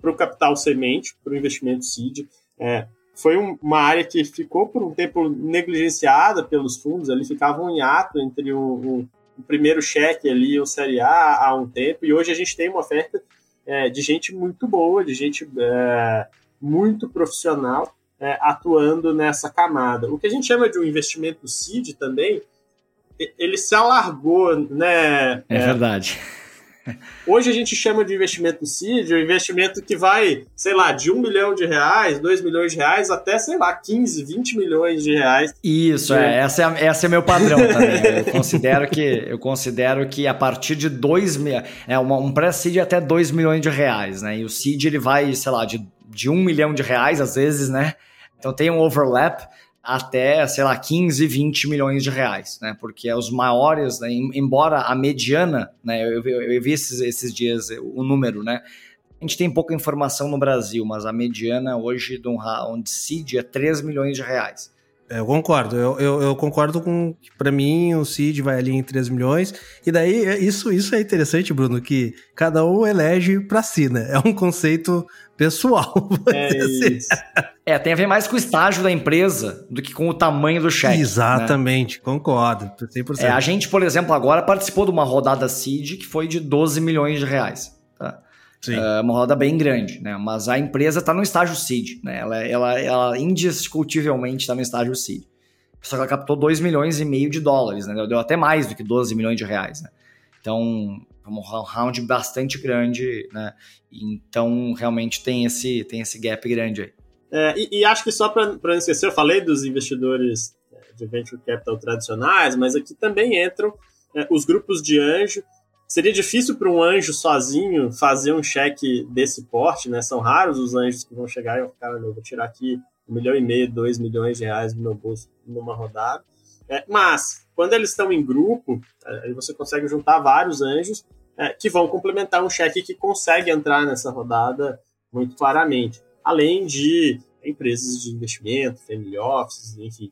para o capital semente, para o investimento seed. É, foi um, uma área que ficou por um tempo negligenciada pelos fundos, ali ficavam em ato entre o um, um, um, primeiro cheque ali, o Série A, há um tempo, e hoje a gente tem uma oferta é, de gente muito boa, de gente é, muito profissional é, atuando nessa camada. O que a gente chama de um investimento seed também, ele se alargou, né? É, verdade. Hoje a gente chama de investimento seed, um investimento que vai, sei lá, de um milhão de reais, dois milhões de reais, até, sei lá, 15, 20 milhões de reais. Isso, é, essa é, essa é meu padrão também. eu considero que eu considero que a partir de dois mil, é uma, um pré-seed até dois milhões de reais, né? E o seed ele vai, sei lá, de, de um milhão de reais às vezes, né? Então tem um overlap até, sei lá, 15, 20 milhões de reais, né? Porque os maiores, né, embora a mediana, né? Eu, eu, eu vi esses, esses dias o número, né? A gente tem pouca informação no Brasil, mas a mediana hoje de um round seed é 3 milhões de reais. É, eu concordo, eu, eu, eu concordo com que para mim o CID vai ali em 3 milhões, e daí é, isso, isso é interessante, Bruno, que cada um elege para si, né? É um conceito pessoal. <laughs> É, isso. é, tem a ver mais com o estágio da empresa do que com o tamanho do cheque. Né? Exatamente, né? concordo, 100%. É, a gente, por exemplo, agora participou de uma rodada CID que foi de 12 milhões de reais. Tá? Sim. É uma roda bem grande, né? Mas a empresa está no estágio seed, né? Ela, ela, ela indiscutivelmente está no estágio seed. Só que ela captou 2 milhões e meio de dólares, né? Deu até mais do que 12 milhões de reais, né? Então, um round bastante grande, né? Então, realmente tem esse, tem esse gap grande aí. É, e, e, acho que só para não esquecer, eu falei dos investidores é, de venture capital tradicionais, mas aqui também entram é, os grupos de anjo Seria difícil para um anjo sozinho fazer um cheque desse porte, né? São raros os anjos que vão chegar e vão ficar, eu vou tirar aqui um milhão e meio, dois milhões de reais do meu bolso numa rodada. É, mas, quando eles estão em grupo, é, aí você consegue juntar vários anjos é, que vão complementar um cheque que consegue entrar nessa rodada muito claramente. Além de empresas de investimento, family offices, enfim.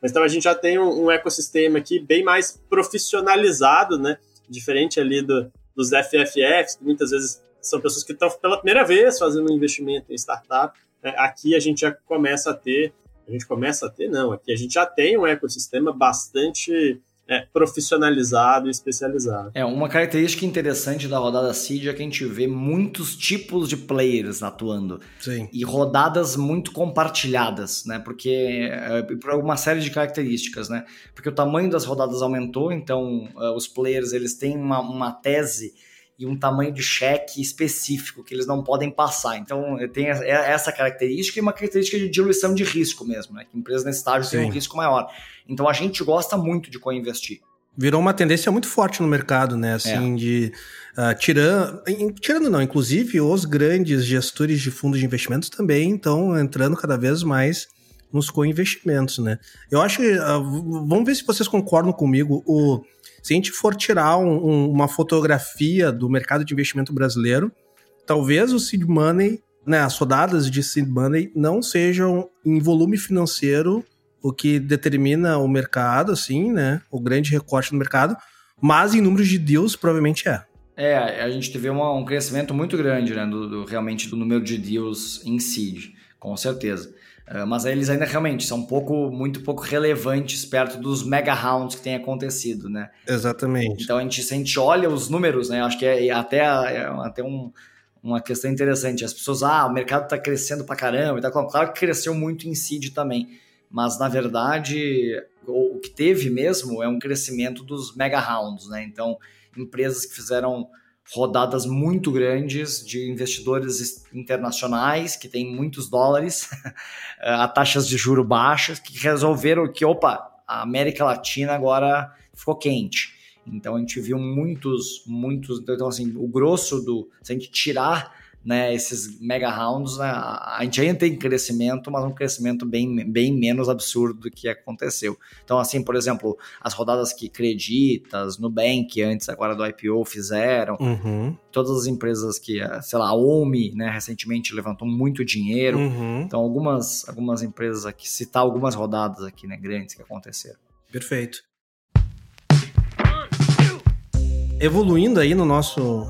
Mas então a gente já tem um, um ecossistema aqui bem mais profissionalizado, né? diferente ali do, dos FFFs, que muitas vezes são pessoas que estão pela primeira vez fazendo um investimento em startup. É, aqui a gente já começa a ter, a gente começa a ter, não, aqui a gente já tem um ecossistema bastante é, profissionalizado e especializado. É, uma característica interessante da rodada Seed é que a gente vê muitos tipos de players atuando. Sim. E rodadas muito compartilhadas, né? Porque é, por uma série de características, né? Porque o tamanho das rodadas aumentou, então uh, os players eles têm uma, uma tese e um tamanho de cheque específico que eles não podem passar. Então, tem essa característica e uma característica de diluição de risco mesmo, né? Que empresas nesse estágio têm um risco maior. Então, a gente gosta muito de co-investir. Virou uma tendência muito forte no mercado, né? Assim, é. de. Uh, tirando, tirando não, inclusive os grandes gestores de fundos de investimentos também estão entrando cada vez mais nos co-investimentos, né? Eu acho que. Uh, vamos ver se vocês concordam comigo. O, se a gente for tirar um, um, uma fotografia do mercado de investimento brasileiro, talvez o seed money, né, as rodadas de seed money não sejam em volume financeiro o que determina o mercado, assim, né, o grande recorte no mercado, mas em números de deals provavelmente é. É, a gente teve uma, um crescimento muito grande, né, do, do, realmente do número de deals em seed, com certeza. Uh, mas eles ainda realmente são um pouco, muito pouco relevantes perto dos mega rounds que tem acontecido, né? Exatamente. Então a gente, se a gente olha os números, né? Acho que é até, é até um, uma questão interessante. As pessoas, ah, o mercado está crescendo pra caramba. Tá, claro que cresceu muito em seed também. Mas na verdade, o, o que teve mesmo é um crescimento dos mega rounds, né? Então, empresas que fizeram rodadas muito grandes de investidores internacionais que têm muitos dólares <laughs> a taxas de juro baixas que resolveram que opa a América Latina agora ficou quente. Então a gente viu muitos muitos então assim o grosso do se a gente tirar né, esses mega rounds, né, a gente ainda tem crescimento, mas um crescimento bem, bem menos absurdo do que aconteceu. Então, assim, por exemplo, as rodadas que Creditas, Nubank, antes agora do IPO, fizeram, uhum. todas as empresas que, sei lá, a OMI, né, recentemente levantou muito dinheiro. Uhum. Então, algumas, algumas empresas aqui, citar algumas rodadas aqui, né, grandes que aconteceram. Perfeito. Evoluindo aí no nosso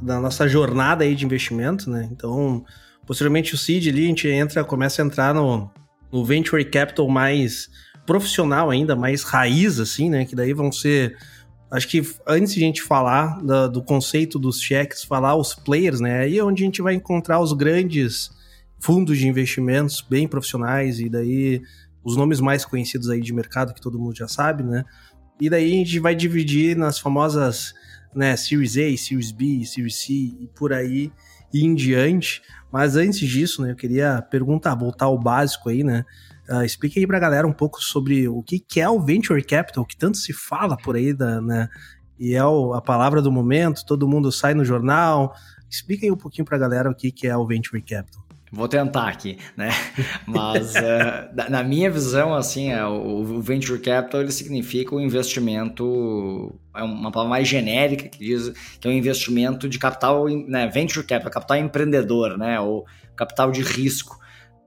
da nossa jornada aí de investimento, né? Então, posteriormente o seed ali, a gente entra, começa a entrar no, no venture capital mais profissional ainda, mais raiz, assim, né? Que daí vão ser. Acho que antes de a gente falar da, do conceito dos cheques, falar os players, né? Aí é onde a gente vai encontrar os grandes fundos de investimentos bem profissionais e daí os nomes mais conhecidos aí de mercado que todo mundo já sabe, né? E daí a gente vai dividir nas famosas né, Series A, Series B, Series C e por aí e em diante. Mas antes disso, né, eu queria perguntar, voltar ao básico aí, né? Uh, explique aí pra galera um pouco sobre o que, que é o Venture Capital, que tanto se fala por aí, da, né? E é o, a palavra do momento, todo mundo sai no jornal. Explica aí um pouquinho pra galera o que, que é o Venture Capital. Vou tentar aqui, né? <laughs> Mas uh, na minha visão, assim, uh, o venture capital ele significa o um investimento, é uma palavra mais genérica que diz que é um investimento de capital, né? Venture capital, capital empreendedor, né? Ou capital de risco.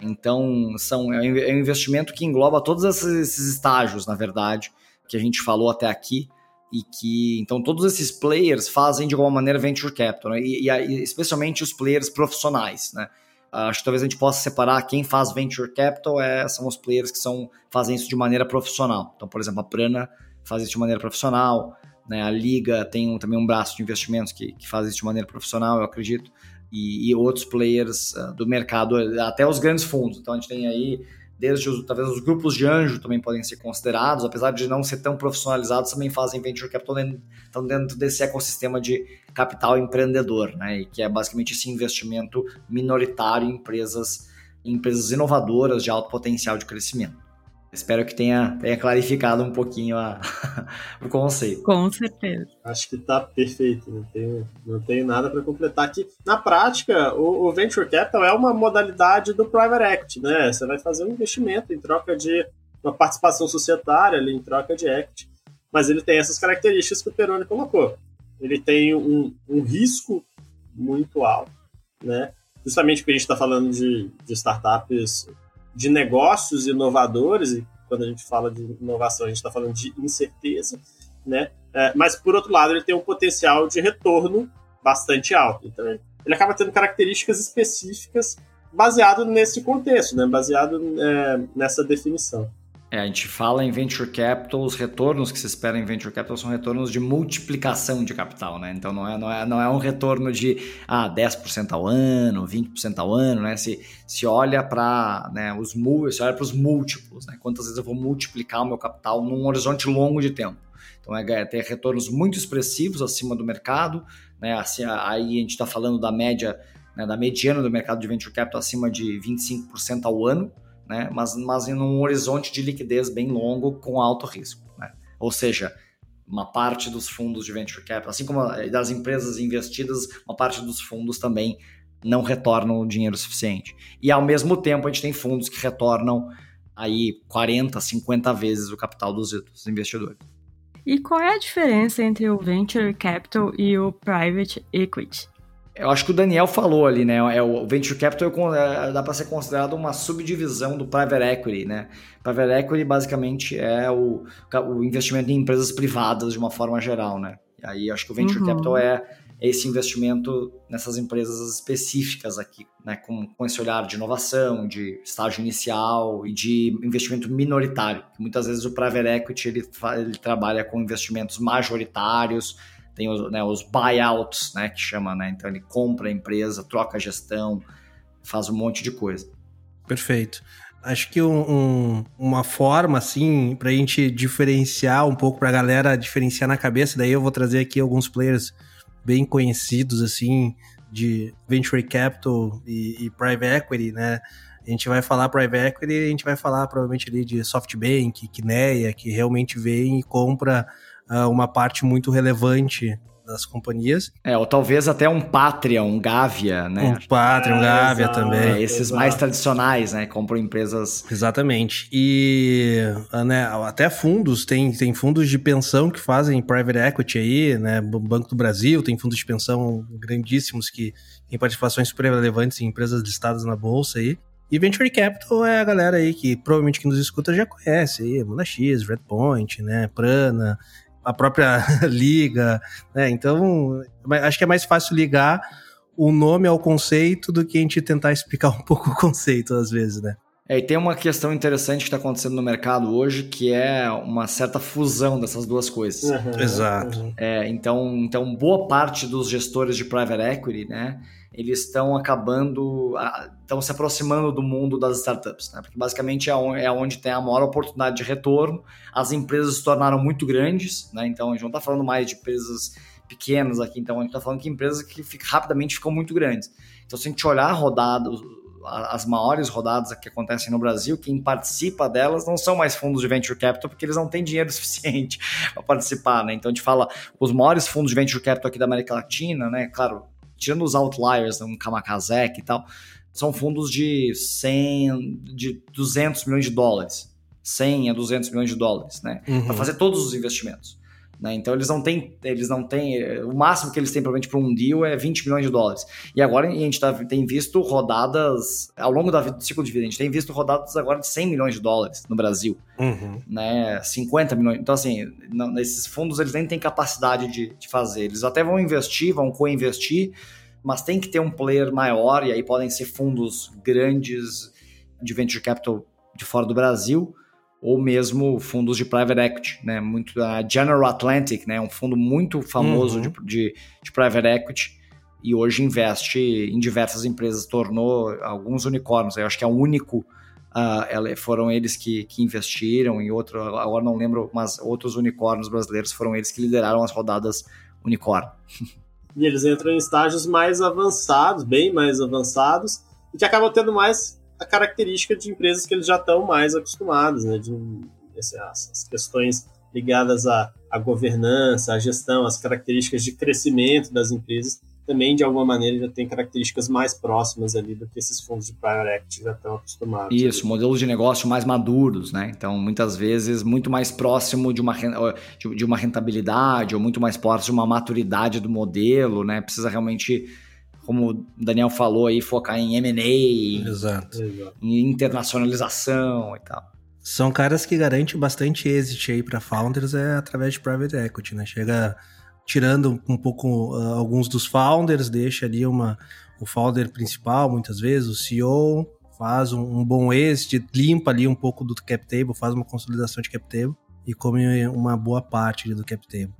Então, são, é um investimento que engloba todos esses, esses estágios, na verdade, que a gente falou até aqui e que então todos esses players fazem de alguma maneira venture capital né? e, e, especialmente os players profissionais, né? Acho que talvez a gente possa separar quem faz venture capital é, são os players que são, fazem isso de maneira profissional. Então, por exemplo, a Prana faz isso de maneira profissional, né? a Liga tem um, também um braço de investimentos que, que faz isso de maneira profissional, eu acredito, e, e outros players uh, do mercado, até os grandes fundos. Então, a gente tem aí desde os, talvez os grupos de anjo também podem ser considerados, apesar de não ser tão profissionalizados, também fazem venture capital dentro, estão dentro desse ecossistema de capital empreendedor, né? E que é basicamente esse investimento minoritário em empresas, em empresas inovadoras de alto potencial de crescimento. Espero que tenha, tenha clarificado um pouquinho a, <laughs> o conceito. Com certeza. Acho que está perfeito, não tenho, não tenho nada para completar aqui. Na prática, o, o, Venture Capital é uma modalidade do Private Equity, né? Você vai fazer um investimento em troca de uma participação societária, ali, em troca de equity, mas ele tem essas características que o Peroni colocou. Ele tem um, um risco muito alto, né? Justamente porque a gente está falando de, de startups de negócios inovadores, e quando a gente fala de inovação, a gente está falando de incerteza, né? É, mas, por outro lado, ele tem um potencial de retorno bastante alto. Então, ele acaba tendo características específicas baseado nesse contexto, né? baseado é, nessa definição. É, a gente fala em venture capital, os retornos que se espera em venture capital são retornos de multiplicação de capital, né? Então não é, não é, não é um retorno de ah, 10% ao ano, 20% ao ano, né? Se, se olha para né, os se olha para os múltiplos, né? Quantas vezes eu vou multiplicar o meu capital num horizonte longo de tempo. Então é, é ter retornos muito expressivos acima do mercado, né? Assim, aí a gente está falando da média, né, da mediana do mercado de venture capital acima de 25% ao ano né? mas, mas em um horizonte de liquidez bem longo com alto risco. Né? Ou seja, uma parte dos fundos de venture capital, assim como das empresas investidas, uma parte dos fundos também não retornam dinheiro suficiente. E ao mesmo tempo a gente tem fundos que retornam aí 40, 50 vezes o capital dos, dos investidores. E qual é a diferença entre o venture capital e o private equity? Eu acho que o Daniel falou ali, né? É, o Venture Capital é, dá para ser considerado uma subdivisão do Private Equity, né? Private Equity basicamente é o, o investimento em empresas privadas de uma forma geral, né? E aí acho que o Venture uhum. Capital é esse investimento nessas empresas específicas aqui, né? Com, com esse olhar de inovação, de estágio inicial e de investimento minoritário. Muitas vezes o Private Equity ele, ele trabalha com investimentos majoritários, tem os, né, os buyouts, né, que chama, né? Então ele compra a empresa, troca a gestão, faz um monte de coisa. Perfeito. Acho que um, um, uma forma, assim, para a gente diferenciar um pouco, para a galera diferenciar na cabeça, daí eu vou trazer aqui alguns players bem conhecidos, assim, de Venture Capital e, e Private Equity, né? A gente vai falar Private Equity, a gente vai falar provavelmente ali de SoftBank, Kineia, que realmente vem e compra uma parte muito relevante das companhias. É, ou talvez até um Patria, um Gavia, né? Um Patria, um Gavia exato. também. É, esses Exato. mais tradicionais, né? Compram empresas. Exatamente. E né, até fundos, tem, tem fundos de pensão que fazem private equity aí, né? Banco do Brasil tem fundos de pensão grandíssimos que têm participações super relevantes em empresas listadas na bolsa aí. E Venture Capital é a galera aí que provavelmente que nos escuta já conhece aí, Mona X, Redpoint, né? Prana, a própria <laughs> Liga, né? Então, acho que é mais fácil ligar o nome ao conceito do que a gente tentar explicar <laughs> um pouco o conceito às vezes, né? É, e tem uma questão interessante que está acontecendo no mercado hoje, que é uma certa fusão dessas duas coisas. Uhum, Exato. É, então, então, boa parte dos gestores de private equity, né, eles estão acabando, estão se aproximando do mundo das startups, né, porque basicamente é onde, é onde tem a maior oportunidade de retorno. As empresas se tornaram muito grandes, né, então a gente não está falando mais de empresas pequenas aqui, então a gente está falando que empresas que fica- rapidamente ficam muito grandes. Então, se a gente olhar a rodada, a- as maiores rodadas que acontecem no Brasil, quem participa delas não são mais fundos de venture capital, porque eles não têm dinheiro <laughs> suficiente para participar, né? Então a gente fala os maiores fundos de venture capital aqui da América Latina, né? Claro, tirando os outliers, um Kamakazek e tal, são fundos de 100, de 200 milhões de dólares, 100 a 200 milhões de dólares, né? Uhum. Para fazer todos os investimentos. Né? Então eles não têm, eles não têm, eh, o máximo que eles têm provavelmente para um deal é 20 milhões de dólares. E agora a gente tá, tem visto rodadas, ao longo da do ciclo de vida, a gente tem visto rodadas agora de 100 milhões de dólares no Brasil Uhum. né, 50 milhões. Então, assim, não, esses fundos eles nem têm capacidade de, de fazer. Eles até vão investir, vão co-investir, mas tem que ter um player maior, e aí podem ser fundos grandes de venture capital de fora do Brasil, ou mesmo fundos de private equity, né? Muito a General Atlantic, né? Um fundo muito famoso Uhum. de, de, de private equity e hoje investe em diversas empresas, tornou alguns unicórnios. Eu acho que é o único ela- foram eles que, que investiram em outro, agora não lembro, mas outros unicórnios brasileiros foram eles que lideraram as rodadas unicórnio. E eles entram em estágios mais avançados, bem mais avançados, e que acabam tendo mais a característica de empresas que eles já estão mais acostumados, né? De esse- as, questões ligadas à, à governança, à gestão, as características de crescimento das empresas, também de alguma maneira já tem características mais próximas ali do que esses fundos de private equity já estão acostumados. Isso, modelos de negócio mais maduros, né? Então, muitas vezes, muito mais próximo de uma, de uma rentabilidade ou muito mais próximo de uma maturidade do modelo, né? Precisa realmente, como o Daniel falou aí, focar em M&A, Exato. Em internacionalização e tal. São caras que garantem bastante êxito aí para founders é através de private equity, né? Chega tirando um pouco ah, alguns dos founders, deixa ali uma o founder principal, muitas vezes o CEO faz um, um bom exit, limpa ali um pouco do cap table, faz uma consolidação de cap table e come uma boa parte do cap table.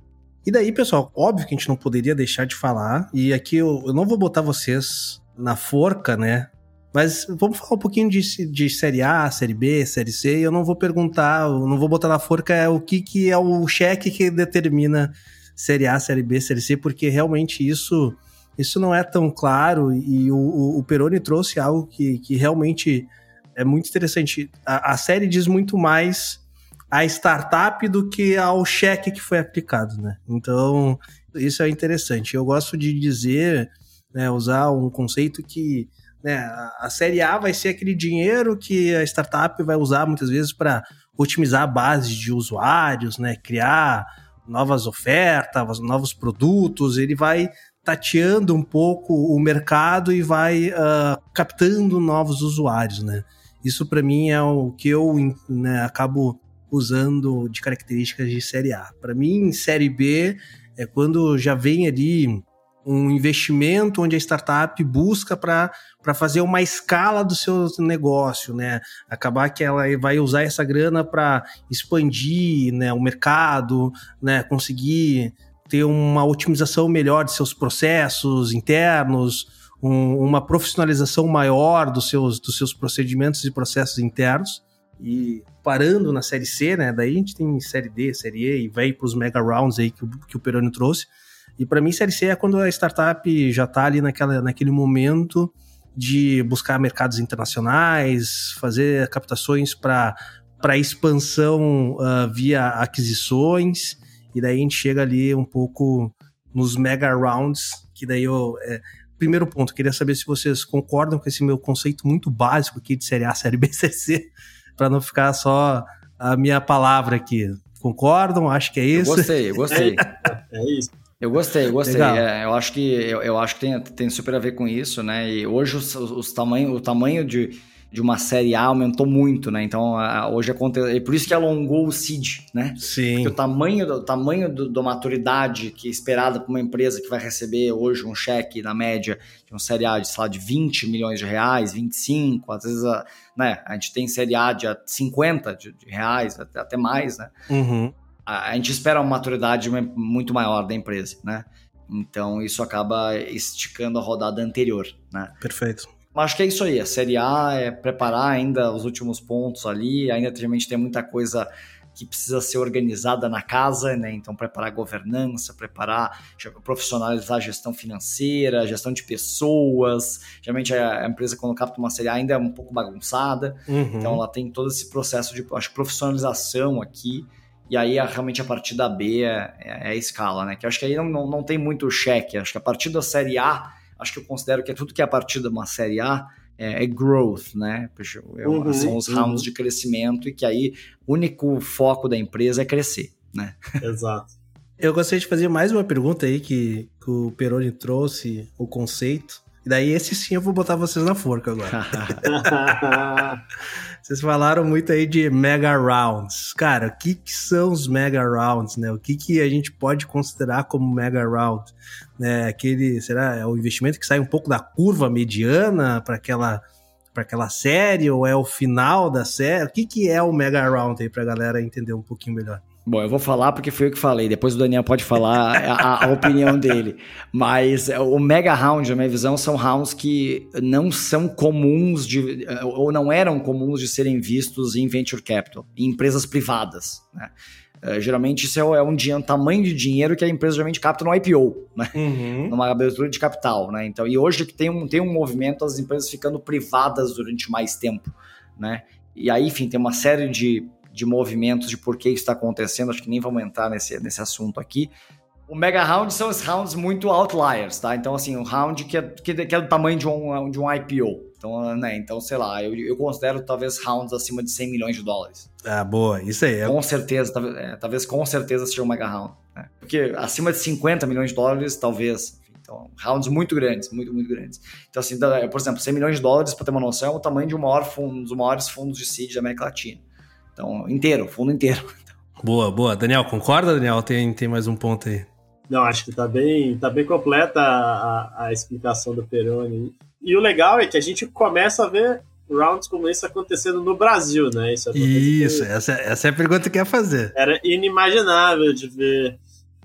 E daí, pessoal, óbvio que a gente não poderia deixar de falar, e aqui eu, eu não vou botar vocês na forca, né? Mas vamos falar um pouquinho de, de série A, série B, série C, e eu não vou perguntar, não vou botar na forca é o que, que é o cheque que determina série A, série B, série C, porque realmente isso, isso não é tão claro, e o, o, o Peroni trouxe algo que, que realmente é muito interessante. A, a série diz muito mais a startup do que ao cheque que foi aplicado, né? Então, isso é interessante. Eu gosto de dizer, né, usar um conceito que né, a, série A vai ser aquele dinheiro que a startup vai usar muitas vezes para otimizar a base de usuários, né, criar novas ofertas, novos produtos, ele vai tateando um pouco o mercado e vai uh, captando novos usuários, né? Isso para mim é o que eu né, acabo usando de características de série A. Para mim, série B é quando já vem ali um investimento onde a startup busca para fazer uma escala do seu negócio, né? Acabar que ela vai usar essa grana para expandir né, o mercado, né? conseguir ter uma otimização melhor de seus processos internos, um, uma profissionalização maior dos seus, dos seus procedimentos e processos internos. E parando na série C, né? Daí a gente tem série D, série E e vai para os mega rounds aí que o, que o Peroni trouxe. E para mim, série C é quando a startup já está ali naquela, naquele momento de buscar mercados internacionais, fazer captações para expansão uh, via aquisições, e daí a gente chega ali um pouco nos mega rounds, que daí eu. É, primeiro ponto, queria saber se vocês concordam com esse meu conceito muito básico aqui de série A, série B, <laughs> CC, para não ficar só a minha palavra aqui. Concordam? Acho que é isso. Eu gostei, eu gostei. <laughs> É isso. Eu gostei, eu gostei. É, eu acho que eu, eu, acho que tem, tem super a ver com isso, né? E hoje os, os tamanho, o tamanho de, de uma série A aumentou muito, né? Então a, hoje acontece. É por isso que alongou o seed, né? Sim. Porque o tamanho, o tamanho do, da maturidade que é esperada para uma empresa que vai receber hoje um cheque na média de uma série A de, sei lá, de 20 milhões de reais, 25, às vezes a, né, a gente tem série A de 50 de, de reais, até, até mais, né? Uhum a, gente espera uma maturidade muito maior da empresa, né? Então isso acaba esticando a rodada anterior, né? Perfeito. Acho que é isso aí. A Série A é preparar ainda os últimos pontos ali. Ainda realmente tem muita coisa que precisa ser organizada na casa, né? Então, preparar a governança, preparar, profissionalizar a gestão financeira, a gestão de pessoas. Geralmente a empresa, quando capta uma série A, ainda é um pouco bagunçada. Uhum. Então, ela tem todo esse processo de acho, profissionalização aqui. E aí, realmente, a partir da B é, é, é, a escala, né? Que acho que aí não, não, não tem muito cheque. Acho que a partir da série A, acho que eu considero que é tudo que é a partir de uma série A é, é growth, né? Uhum, são os rounds uhum. de crescimento e que aí o único foco da empresa é crescer, né? <laughs> Exato. Eu gostaria de fazer mais uma pergunta aí que, que o Peroni trouxe, o conceito. E daí esse sim eu vou botar vocês na forca agora. <laughs> <laughs> Vocês falaram muito aí de mega rounds. Cara, o que, que, são os mega rounds, né? O que, que a gente pode considerar como mega round? Né? Aquele, será, é o investimento que sai um pouco da curva mediana para aquela para aquela série ou é o final da série? O que, que é o mega round aí para a galera entender um pouquinho melhor? Bom, eu vou falar porque foi eu que falei, depois o Daniel pode falar a, a, opinião dele. Mas é, o mega round, na minha visão, são rounds que não são comuns de, ou não eram comuns de serem vistos em venture capital, em empresas privadas. Né? Uh, geralmente isso é, é um, um, tamanho de dinheiro que a empresa geralmente capta no IPO, né? Uhum. numa abertura de capital. Né? Então, e hoje que tem um, tem um movimento as empresas ficando privadas durante mais tempo. Né? E aí, enfim, tem uma série de de movimentos de por que isso está acontecendo, acho que nem vamos entrar nesse, nesse assunto aqui. O mega round são os rounds muito outliers, tá? Então, assim, um round que é, que, que é do tamanho de um, de um IPO. Então, né, então, sei lá, eu, eu considero talvez rounds acima de 100 milhões de dólares. Ah, boa, isso aí. É... Com certeza, talvez, é, talvez com certeza seja um mega round. Né? Porque acima de 50 milhões de dólares, talvez. Então, rounds muito grandes, muito, muito grandes. Então, assim, por exemplo, 100 milhões de dólares, para ter uma noção, é o tamanho de um, maior fundo, um dos maiores fundos de seed da América Latina. Então, inteiro, fundo inteiro. <laughs> Boa, boa. Daniel, concorda, Daniel? Tem, tem mais um ponto aí. Não, acho que tá bem, tá bem completa a, a explicação do Peroni. E o legal é que a gente começa a ver rounds como esse acontecendo no Brasil, né? Isso, Isso essa, essa é a pergunta que eu ia fazer. Era inimaginável de ver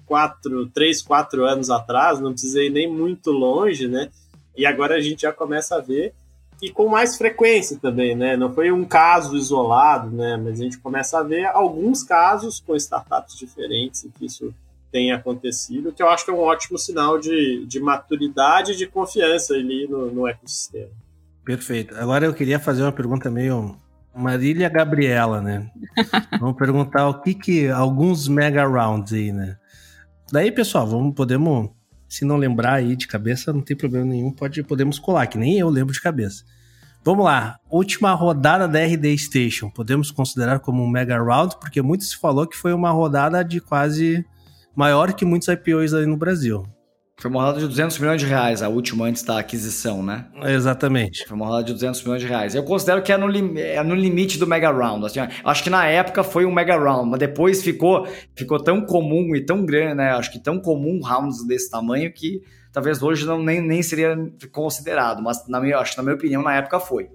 quatro, três, quatro anos atrás, não precisei nem muito longe, né? E agora a gente já começa a ver e com mais frequência também, né? Não foi um caso isolado, né? Mas a gente começa a ver alguns casos com startups diferentes em que isso tem acontecido, que eu acho que é um ótimo sinal de, de maturidade e de confiança ali no, no ecossistema. Perfeito. Agora eu queria fazer uma pergunta meio Marília Gabriela, né? <laughs> vamos perguntar o que que alguns mega rounds aí, né? Daí, pessoal, vamos podemos se não lembrar aí de cabeça, não tem problema nenhum, pode, podemos colar, que nem eu lembro de cabeça. Vamos lá, última rodada da RD Station, podemos considerar como um mega round, porque muito se falou que foi uma rodada de quase maior que muitos IPOs aí no Brasil. Foi uma rodada de 200 milhões de reais, a última antes da aquisição, né? Exatamente. Foi uma rodada de 200 milhões de reais. Eu considero que é no, lim é no limite do mega round. Assim, acho que na época foi um mega round, mas depois ficou, ficou tão comum e tão grande, né? Acho que tão comum rounds desse tamanho que talvez hoje não, nem, nem seria considerado. Mas na minha, acho que na minha opinião, na época foi.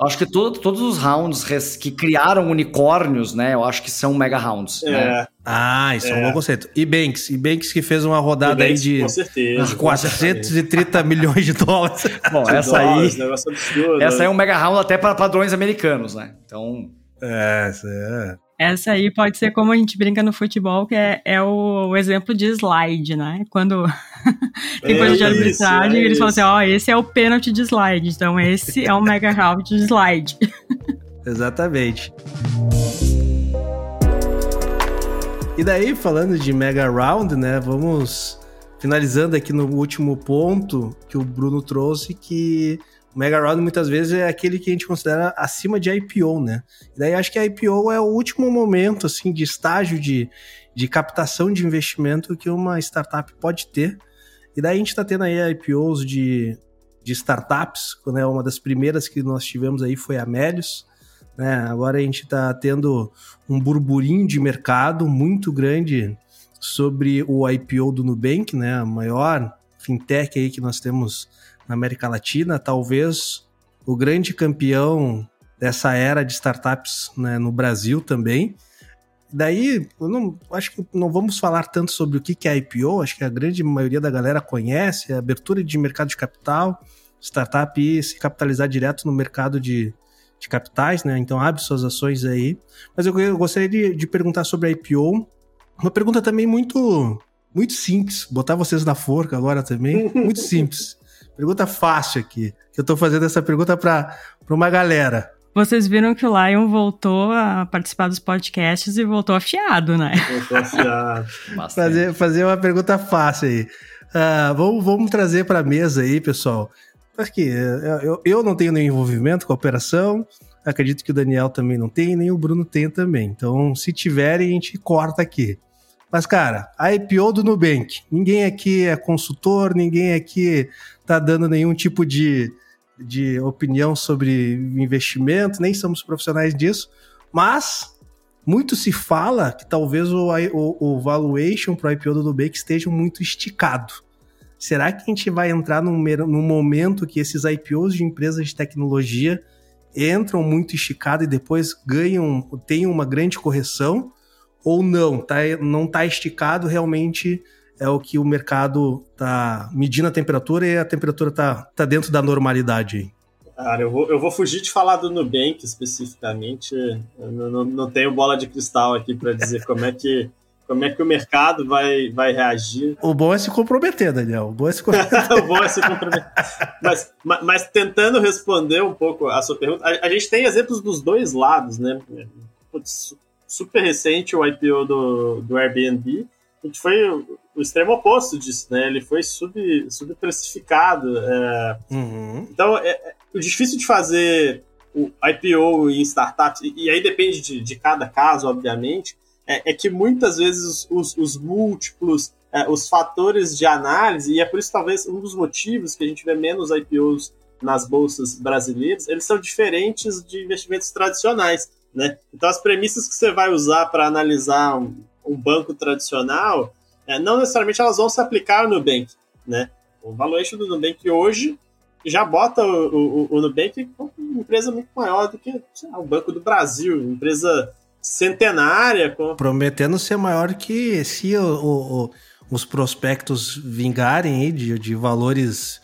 Acho que todo, todos os rounds que criaram unicórnios, né? Eu acho que são mega rounds. É. Né? Ah, isso é. é um bom conceito. E Banks, e Banks que fez uma rodada aí de com certeza, 430 milhões de dólares. <laughs> Bom, de essa dólares, aí. Absurdo, essa né? é um mega round até para padrões americanos, né? Então. É, essa é. Essa aí pode ser como a gente brinca no futebol, que é, é o, o, exemplo de slide, né? Quando <laughs> tem é coisa de arbitragem, é eles falam assim, ó, oh, esse é o pênalti de slide, então esse é o mega round de slide. <laughs> Exatamente. E daí, falando de mega round, né, vamos finalizando aqui no último ponto que o Bruno trouxe, que o Mega Round muitas vezes é aquele que a gente considera acima de IPO, né? E daí acho que a IPO é o último momento, assim, de estágio de, de captação de investimento que uma startup pode ter. E daí a gente está tendo aí IPOs de, de startups, né? Uma das primeiras que nós tivemos aí foi a Melius, né? Agora a gente está tendo um burburinho de mercado muito grande sobre o IPO do Nubank, né? A maior fintech aí que nós temos na América Latina, talvez o grande campeão dessa era de startups né, no Brasil também. Daí, eu não, acho que não vamos falar tanto sobre o que é IPO, acho que a grande maioria da galera conhece, a abertura de mercado de capital, startup e se capitalizar direto no mercado de, de capitais, né? Então abre suas ações aí. Mas eu, eu gostaria de, de perguntar sobre a IPO, uma pergunta também muito muito simples, botar vocês na forca agora também, muito simples. Pergunta fácil aqui. Que eu tô fazendo essa pergunta para uma galera. Vocês viram que o Lion voltou a participar dos podcasts e voltou afiado, né? Voltou afiado. <laughs> fazer, fazer uma pergunta fácil aí. Uh, vamos, vamos trazer para a mesa aí, pessoal. Aqui, eu, eu não tenho nenhum envolvimento com a operação, acredito que o Daniel também não tem, nem o Bruno tem também. Então, se tiverem, a gente corta aqui. Mas, cara, a IPO do Nubank, ninguém aqui é consultor, ninguém aqui tá dando nenhum tipo de, de opinião sobre investimento, nem somos profissionais disso, mas muito se fala que talvez o, o, o valuation para o IPO do Nubank esteja muito esticado. Será que a gente vai entrar num, num momento que esses IPOs de empresas de tecnologia entram muito esticado e depois ganham, tem uma grande correção? Ou não, tá, não está esticado realmente é o que o mercado está medindo a temperatura e a temperatura está tá dentro da normalidade. Cara, eu vou, eu vou fugir de falar do Nubank especificamente. Eu não, não tenho bola de cristal aqui para dizer como é que como é que o mercado vai, vai reagir. O bom é se comprometer, Daniel. O bom é se comprometer. <laughs> o bom é se comprometer. Mas, mas, tentando responder um pouco a sua pergunta, a, a gente tem exemplos dos dois lados, né? Putz, super recente o IPO do, do Airbnb, que foi o extremo oposto disso, né? Ele foi sub, subprecificado. É... Uhum. Então, é, é, o difícil de fazer o IPO em startups, e, e aí depende de, de, cada caso, obviamente, é, é que muitas vezes os, os múltiplos, é, os fatores de análise, e é por isso talvez um dos motivos que a gente vê menos IPOs nas bolsas brasileiras, eles são diferentes de investimentos tradicionais. Né? Então, as premissas que você vai usar para analisar um, um banco tradicional, é, não necessariamente elas vão se aplicar no Nubank, né? O valuation do Nubank hoje já bota o, o, o Nubank como uma empresa muito maior do que lá, o Banco do Brasil, empresa centenária. Com... Prometendo ser maior que se o, os prospectos vingarem aí de, de valores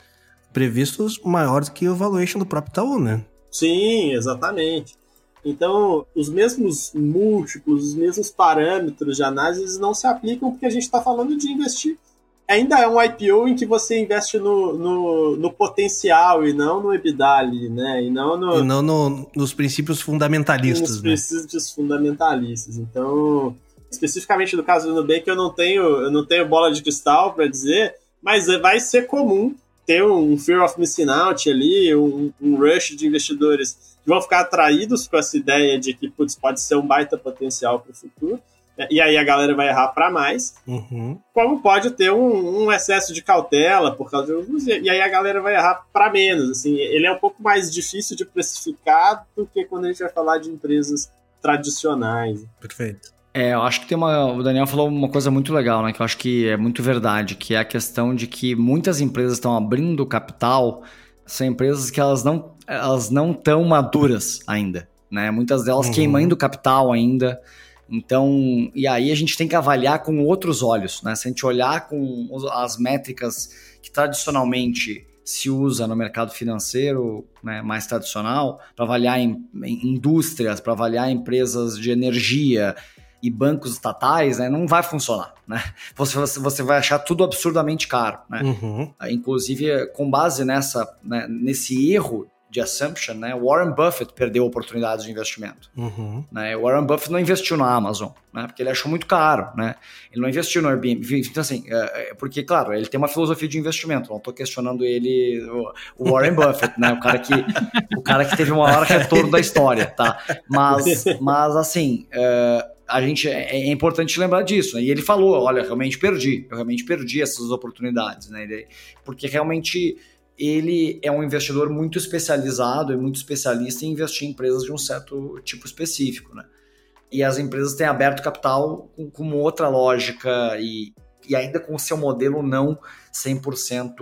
previstos maiores que o valuation do próprio Itaú, né? Sim, exatamente. Então, os mesmos múltiplos, os mesmos parâmetros de análise não se aplicam porque a gente está falando de investir. Ainda é um IPO em que você investe no, no, no potencial e não no EBITDA ali, né? E não, no, e não no, nos princípios fundamentalistas. Nos né? princípios fundamentalistas. Então, especificamente no caso do Nubank, eu não tenho, eu não tenho bola de cristal para dizer, mas vai ser comum ter um fear of missing out ali, um, um rush de investidores que vão ficar atraídos com essa ideia de que putz, pode ser um baita potencial para o futuro. Né? E aí a galera vai errar para mais. Uhum. Como pode ter um, um, excesso de cautela por causa de e aí a galera vai errar para menos. Assim, ele é um pouco mais difícil de precificar do que quando a gente vai falar de empresas tradicionais. Perfeito. É, eu acho que tem uma. O Daniel falou uma coisa muito legal, né? Que eu acho que é muito verdade, que é a questão de que muitas empresas estão abrindo capital, são empresas que elas não elas não estão maduras ainda, né? Muitas delas uhum. queimando capital ainda. Então, e aí a gente tem que avaliar com outros olhos, né? Se a gente olhar com as métricas que tradicionalmente se usa no mercado financeiro né, mais tradicional, para avaliar em, em indústrias, para avaliar empresas de energia e bancos estatais, né, não vai funcionar. Né? Você, você vai achar tudo absurdamente caro. Né? Uhum. Inclusive, com base nessa, né, nesse erro de assumption, né? Warren Buffett perdeu oportunidades de investimento. Uhum. Né? Warren Buffett não investiu na Amazon, né? Porque ele achou muito caro, né? Ele não investiu no Airbnb. Então, assim, é, é porque, claro, ele tem uma filosofia de investimento. Não estou questionando ele, o Warren Buffett, né? O cara que, o cara que teve o maior retorno da história, tá? Mas, mas assim, é, a gente é, é importante lembrar disso. Né? E ele falou, olha, realmente perdi, eu realmente perdi essas oportunidades, né? Porque realmente ele é um investidor muito especializado e muito especialista em investir em empresas de um certo tipo específico, né? E as empresas têm aberto capital com, com outra lógica e, e ainda com o seu modelo não 100%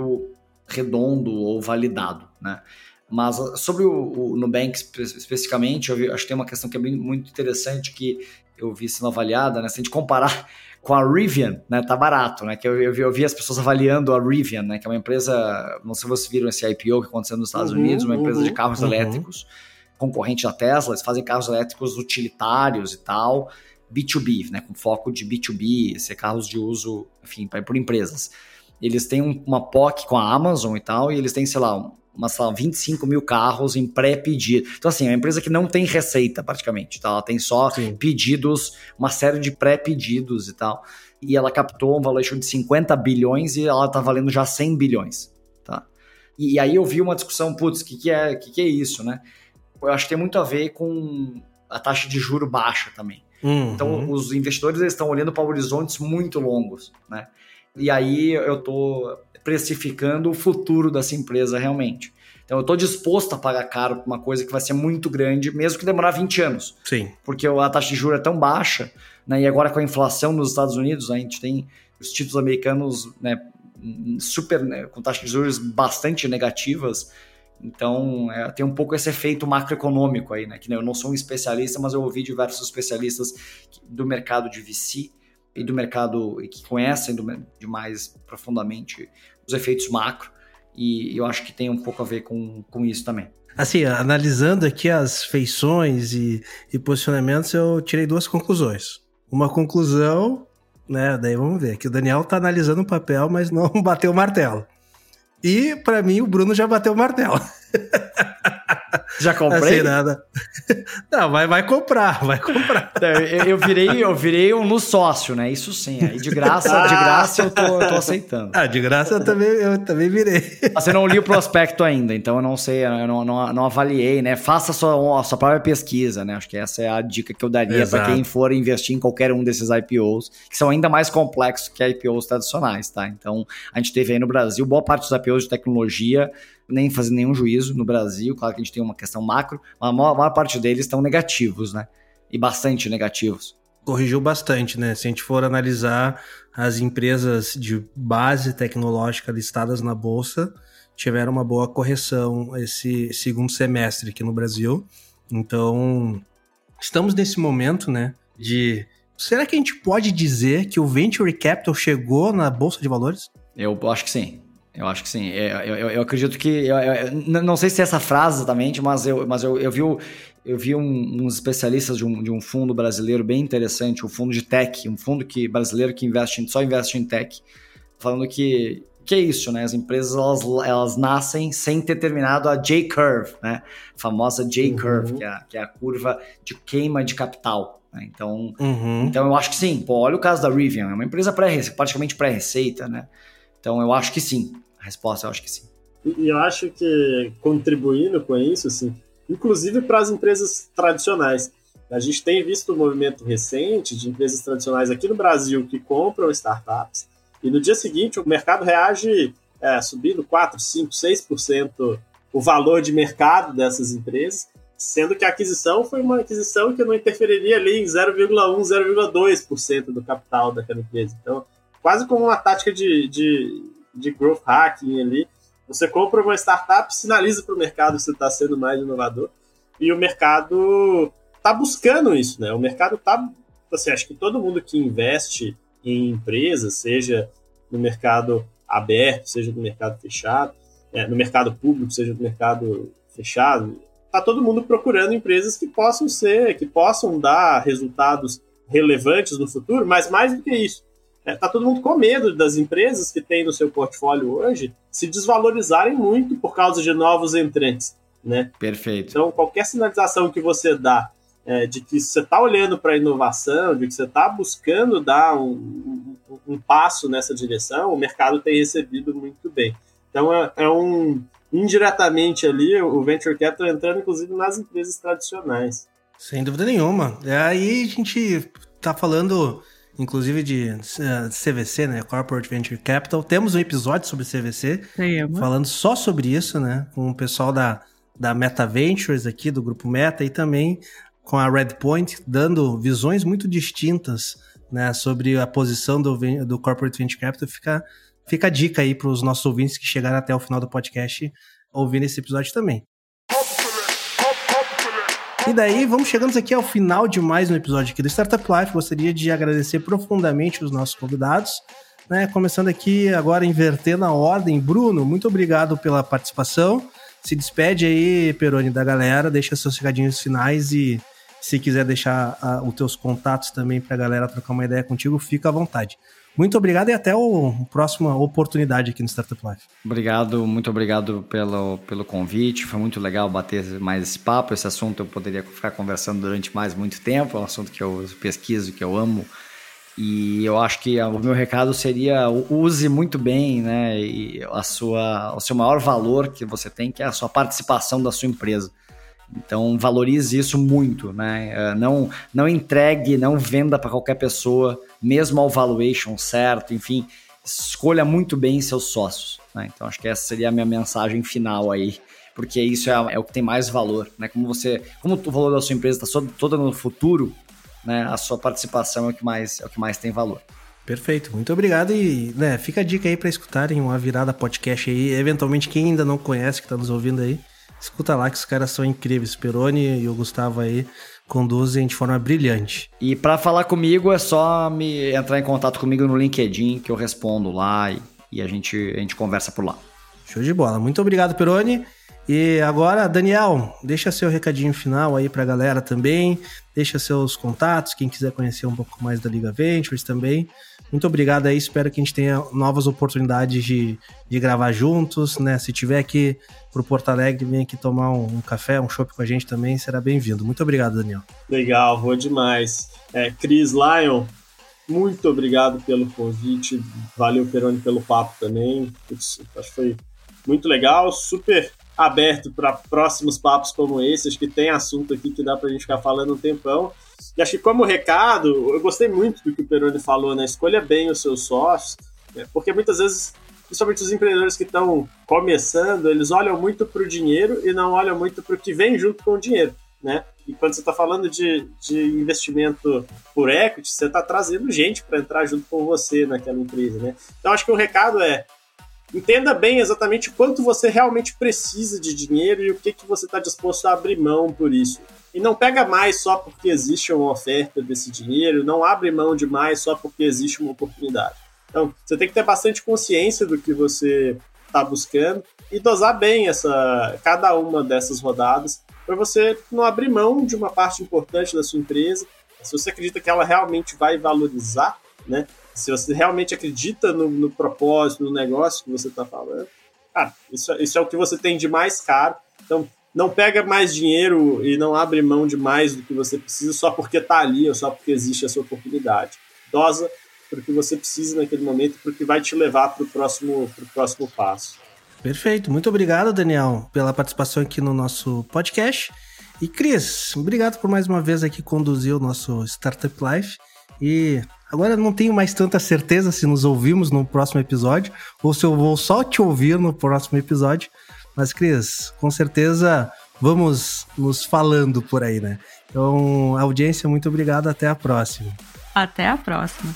redondo ou validado, né? Mas sobre o, o Nubank especificamente, eu vi, acho que tem uma questão que é muito interessante que eu vi sendo avaliada, né? Se a gente comparar <laughs> com a Rivian, né? Tá barato, né? Que eu, eu, vi, eu vi as pessoas avaliando a Rivian, né? Que é uma empresa, não sei se vocês viram esse IPO que aconteceu nos Estados uhum, Unidos, uma empresa uhum, de carros uhum. elétricos, concorrente da Tesla, eles fazem carros elétricos utilitários e tal, B2B, né? Com foco de B2B, ser carros de uso, enfim, por empresas. Eles têm uma POC com a Amazon e tal, e eles têm, sei lá, umas, sei lá, 25 mil carros em pré-pedido. Então, assim, é uma empresa que não tem receita praticamente, tá? Ela tem só Sim. pedidos, uma série de pré-pedidos e tal. E ela captou um valuation de 50 bilhões e ela tá valendo já 100 bilhões, tá? E, e aí eu vi uma discussão, putz, o que, que, é, que, que é isso, né? Eu acho que tem muito a ver com a taxa de juro baixa também. Uhum. Então, os investidores estão olhando para horizontes muito longos, né? E aí eu tô precificando o futuro dessa empresa realmente. Então eu estou disposto a pagar caro por uma coisa que vai ser muito grande, mesmo que demorar 20 anos. Sim. Porque a taxa de juros é tão baixa, né? E agora com a inflação nos Estados Unidos, a gente tem os títulos americanos, né, super né, com taxas de juros bastante negativas. Então, é, tem um pouco esse efeito macroeconômico aí, né? Que né, eu não sou um especialista, mas eu ouvi diversos especialistas do mercado de VC e do mercado e que conhecem do, de mais profundamente os efeitos macro, e eu acho que tem um pouco a ver com, com isso também. Assim, analisando aqui as feições e, e posicionamentos, eu tirei duas conclusões. Uma conclusão, né? Daí vamos ver, que o Daniel tá analisando o papel, mas não <laughs> bateu o martelo. E para mim o Bruno já bateu o martelo. <laughs> Já <laughs> comprei? Assim, nada. <laughs> Não, vai, vai comprar, vai comprar. Eu, eu, virei, eu virei um no sócio, né? Isso sim. Aí de graça, de graça eu tô, eu tô aceitando. Ah, de graça eu também, eu também virei. Você não li o prospecto ainda, então eu não sei, eu não, não, não avaliei, né? Faça a sua, a sua própria pesquisa, né? Acho que essa é a dica que eu daria para quem for investir em qualquer um desses IPOs, que são ainda mais complexos que IPOs tradicionais, tá? Então, a gente teve aí no Brasil boa parte dos IPOs de tecnologia nem fazer nenhum juízo no Brasil. Claro que a gente tem uma questão macro, mas a maior, a maior parte deles estão negativos, né? E bastante negativos. Corrigiu bastante, né? Se a gente for analisar as empresas de base tecnológica listadas na bolsa, tiveram uma boa correção esse segundo semestre aqui no Brasil. Então, estamos nesse momento, né, de será que a gente pode dizer que o venture capital chegou na bolsa de valores? Eu acho que sim. Eu acho que sim. Eu, é, eu, eu acredito que. Eu, eu, não sei se é essa frase exatamente, mas eu, mas eu, eu vi, eu vi um, uns especialistas de um, de um fundo brasileiro bem interessante, um fundo de tech, um fundo que, brasileiro que investe em, só investe em tech, falando que. Que é isso, né? As empresas elas, elas nascem sem ter terminado a J-curve, né? A famosa J-curve, uhum. que, é, que é a curva de queima de capital. Né? Então, uhum. então eu acho que sim. Pô, olha o caso da Rivian, é uma empresa pré praticamente pré-receita, né? Então eu acho que sim. Resposta eu acho que sim. E eu acho que contribuindo com isso, assim, inclusive para as empresas tradicionais. A gente tem visto um movimento recente de empresas tradicionais aqui no Brasil que compram startups e no dia seguinte o mercado reage é, subindo 4, 5, 6% o valor de mercado dessas empresas, sendo que a aquisição foi uma aquisição que não interferiria ali em 0,1, 0,2% do capital daquela empresa. Então, quase como uma tática de, de de growth hacking ali. Você compra uma startup, sinaliza para o mercado que você está sendo mais inovador, e o mercado está buscando isso, né? O mercado está, assim, acho que todo mundo que investe em empresas, seja no mercado aberto, seja no mercado fechado, é, no mercado público, seja no mercado fechado, está todo mundo procurando empresas que possam ser, que possam dar resultados relevantes no futuro, mas mais do que isso, é, tá todo mundo com medo das empresas que tem no seu portfólio hoje se desvalorizarem muito por causa de novos entrantes. né? Perfeito. Então, qualquer sinalização que você dá é, de que você está olhando para a inovação, de que você está buscando dar um, um, um, passo nessa direção, o mercado tem recebido muito bem. Então, é, é um indiretamente ali o venture capital entrando, inclusive, nas empresas tradicionais. Sem dúvida nenhuma. É, aí a gente está falando, inclusive, de CVC, né? Corporate Venture Capital. Temos um episódio sobre CVC, Sim, falando só sobre isso, né? Com o pessoal da, da Meta Ventures aqui, do grupo Meta, e também com a Redpoint, dando visões muito distintas né, sobre a posição do, do Corporate Venture Capital. Fica, fica a dica aí para os nossos ouvintes que chegaram até o final do podcast ouvirem esse episódio também. E daí, vamos chegando aqui ao final de mais um episódio aqui do Startup Life. Gostaria de agradecer profundamente os nossos convidados. Né? Começando aqui agora, invertendo a ordem. Bruno, muito obrigado pela participação. Se despede aí, Peroni, da galera, deixa seus recadinhos finais e se quiser deixar uh, os teus contatos também para a galera trocar uma ideia contigo, fica à vontade. Muito obrigado e até a próxima oportunidade aqui no Startup Life. Obrigado, muito obrigado pelo, pelo convite. Foi muito legal bater mais esse papo. Esse assunto eu poderia ficar conversando durante mais muito tempo. É um assunto que eu pesquiso, que eu amo. E eu acho que o meu recado seria use muito bem né, a sua, o seu maior valor que você tem, que é a sua participação da sua empresa. Então valorize isso muito, né? É, não, não entregue, não venda para qualquer pessoa, mesmo ao valuation certo, enfim, escolha muito bem seus sócios. Né? Então acho que essa seria a minha mensagem final aí, porque isso é, é o que tem mais valor, né? Como você, como o valor da sua empresa está toda no futuro, né? A sua participação é o que mais é o que mais tem valor. Perfeito, muito obrigado e né, fica a dica aí para escutarem uma virada podcast aí, eventualmente quem ainda não conhece que está nos ouvindo aí, Escuta lá que os caras são incríveis. Peroni e o Gustavo aí conduzem de forma brilhante. E para falar comigo é só me entrar em contato comigo no LinkedIn que eu respondo lá e, e a, gente, a gente conversa por lá. Show de bola. Muito obrigado, Peroni. E agora, Daniel, deixa seu recadinho final aí pra galera também. Deixa seus contatos, quem quiser conhecer um pouco mais da Liga Ventures também. Muito obrigado aí, espero que a gente tenha novas oportunidades de, de gravar juntos, né? Se tiver aqui pro Porto Alegre, vem aqui tomar um, um café, um chopp com a gente também, será bem-vindo. Muito obrigado, Daniel. Legal, vou demais. É, Cris Lion, muito obrigado pelo convite, valeu, Peroni, pelo papo também. Putz, acho que foi muito legal, super aberto para próximos papos como esse. Acho que tem assunto aqui que dá para a gente ficar falando um tempão. E acho que como recado, eu gostei muito do que o Peroni falou, né? Escolha bem os seus sócios, né? porque muitas vezes, principalmente os empreendedores que estão começando, eles olham muito para o dinheiro e não olham muito para o que vem junto com o dinheiro, né? E quando você está falando de, de investimento por equity, você está trazendo gente para entrar junto com você naquela empresa, né? Então acho que o recado é entenda bem exatamente quanto você realmente precisa de dinheiro e o que, que você está disposto a abrir mão por isso. E não pega mais só porque existe uma oferta desse dinheiro, não abre mão de mais só porque existe uma oportunidade. Então, você tem que ter bastante consciência do que você está buscando e dosar bem essa cada uma dessas rodadas para você não abrir mão de uma parte importante da sua empresa. Se você acredita que ela realmente vai valorizar, né? Se você realmente acredita no, no propósito, no negócio que você está falando, cara, isso, isso é o que você tem de mais caro. Então, não pega mais dinheiro e não abre mão de mais do que você precisa só porque está ali ou só porque existe essa oportunidade. Dosa para o que você precisa naquele momento, porque vai te levar para o próximo, próximo passo. Perfeito. Muito obrigado, Daniel, pela participação aqui no nosso podcast. E Cris, obrigado por mais uma vez aqui conduzir o nosso Startup Life. E agora não tenho mais tanta certeza se nos ouvimos no próximo episódio ou se eu vou só te ouvir no próximo episódio. Mas, Cris, com certeza vamos nos falando por aí, né? Então, audiência, muito obrigado. Até a próxima. Até a próxima.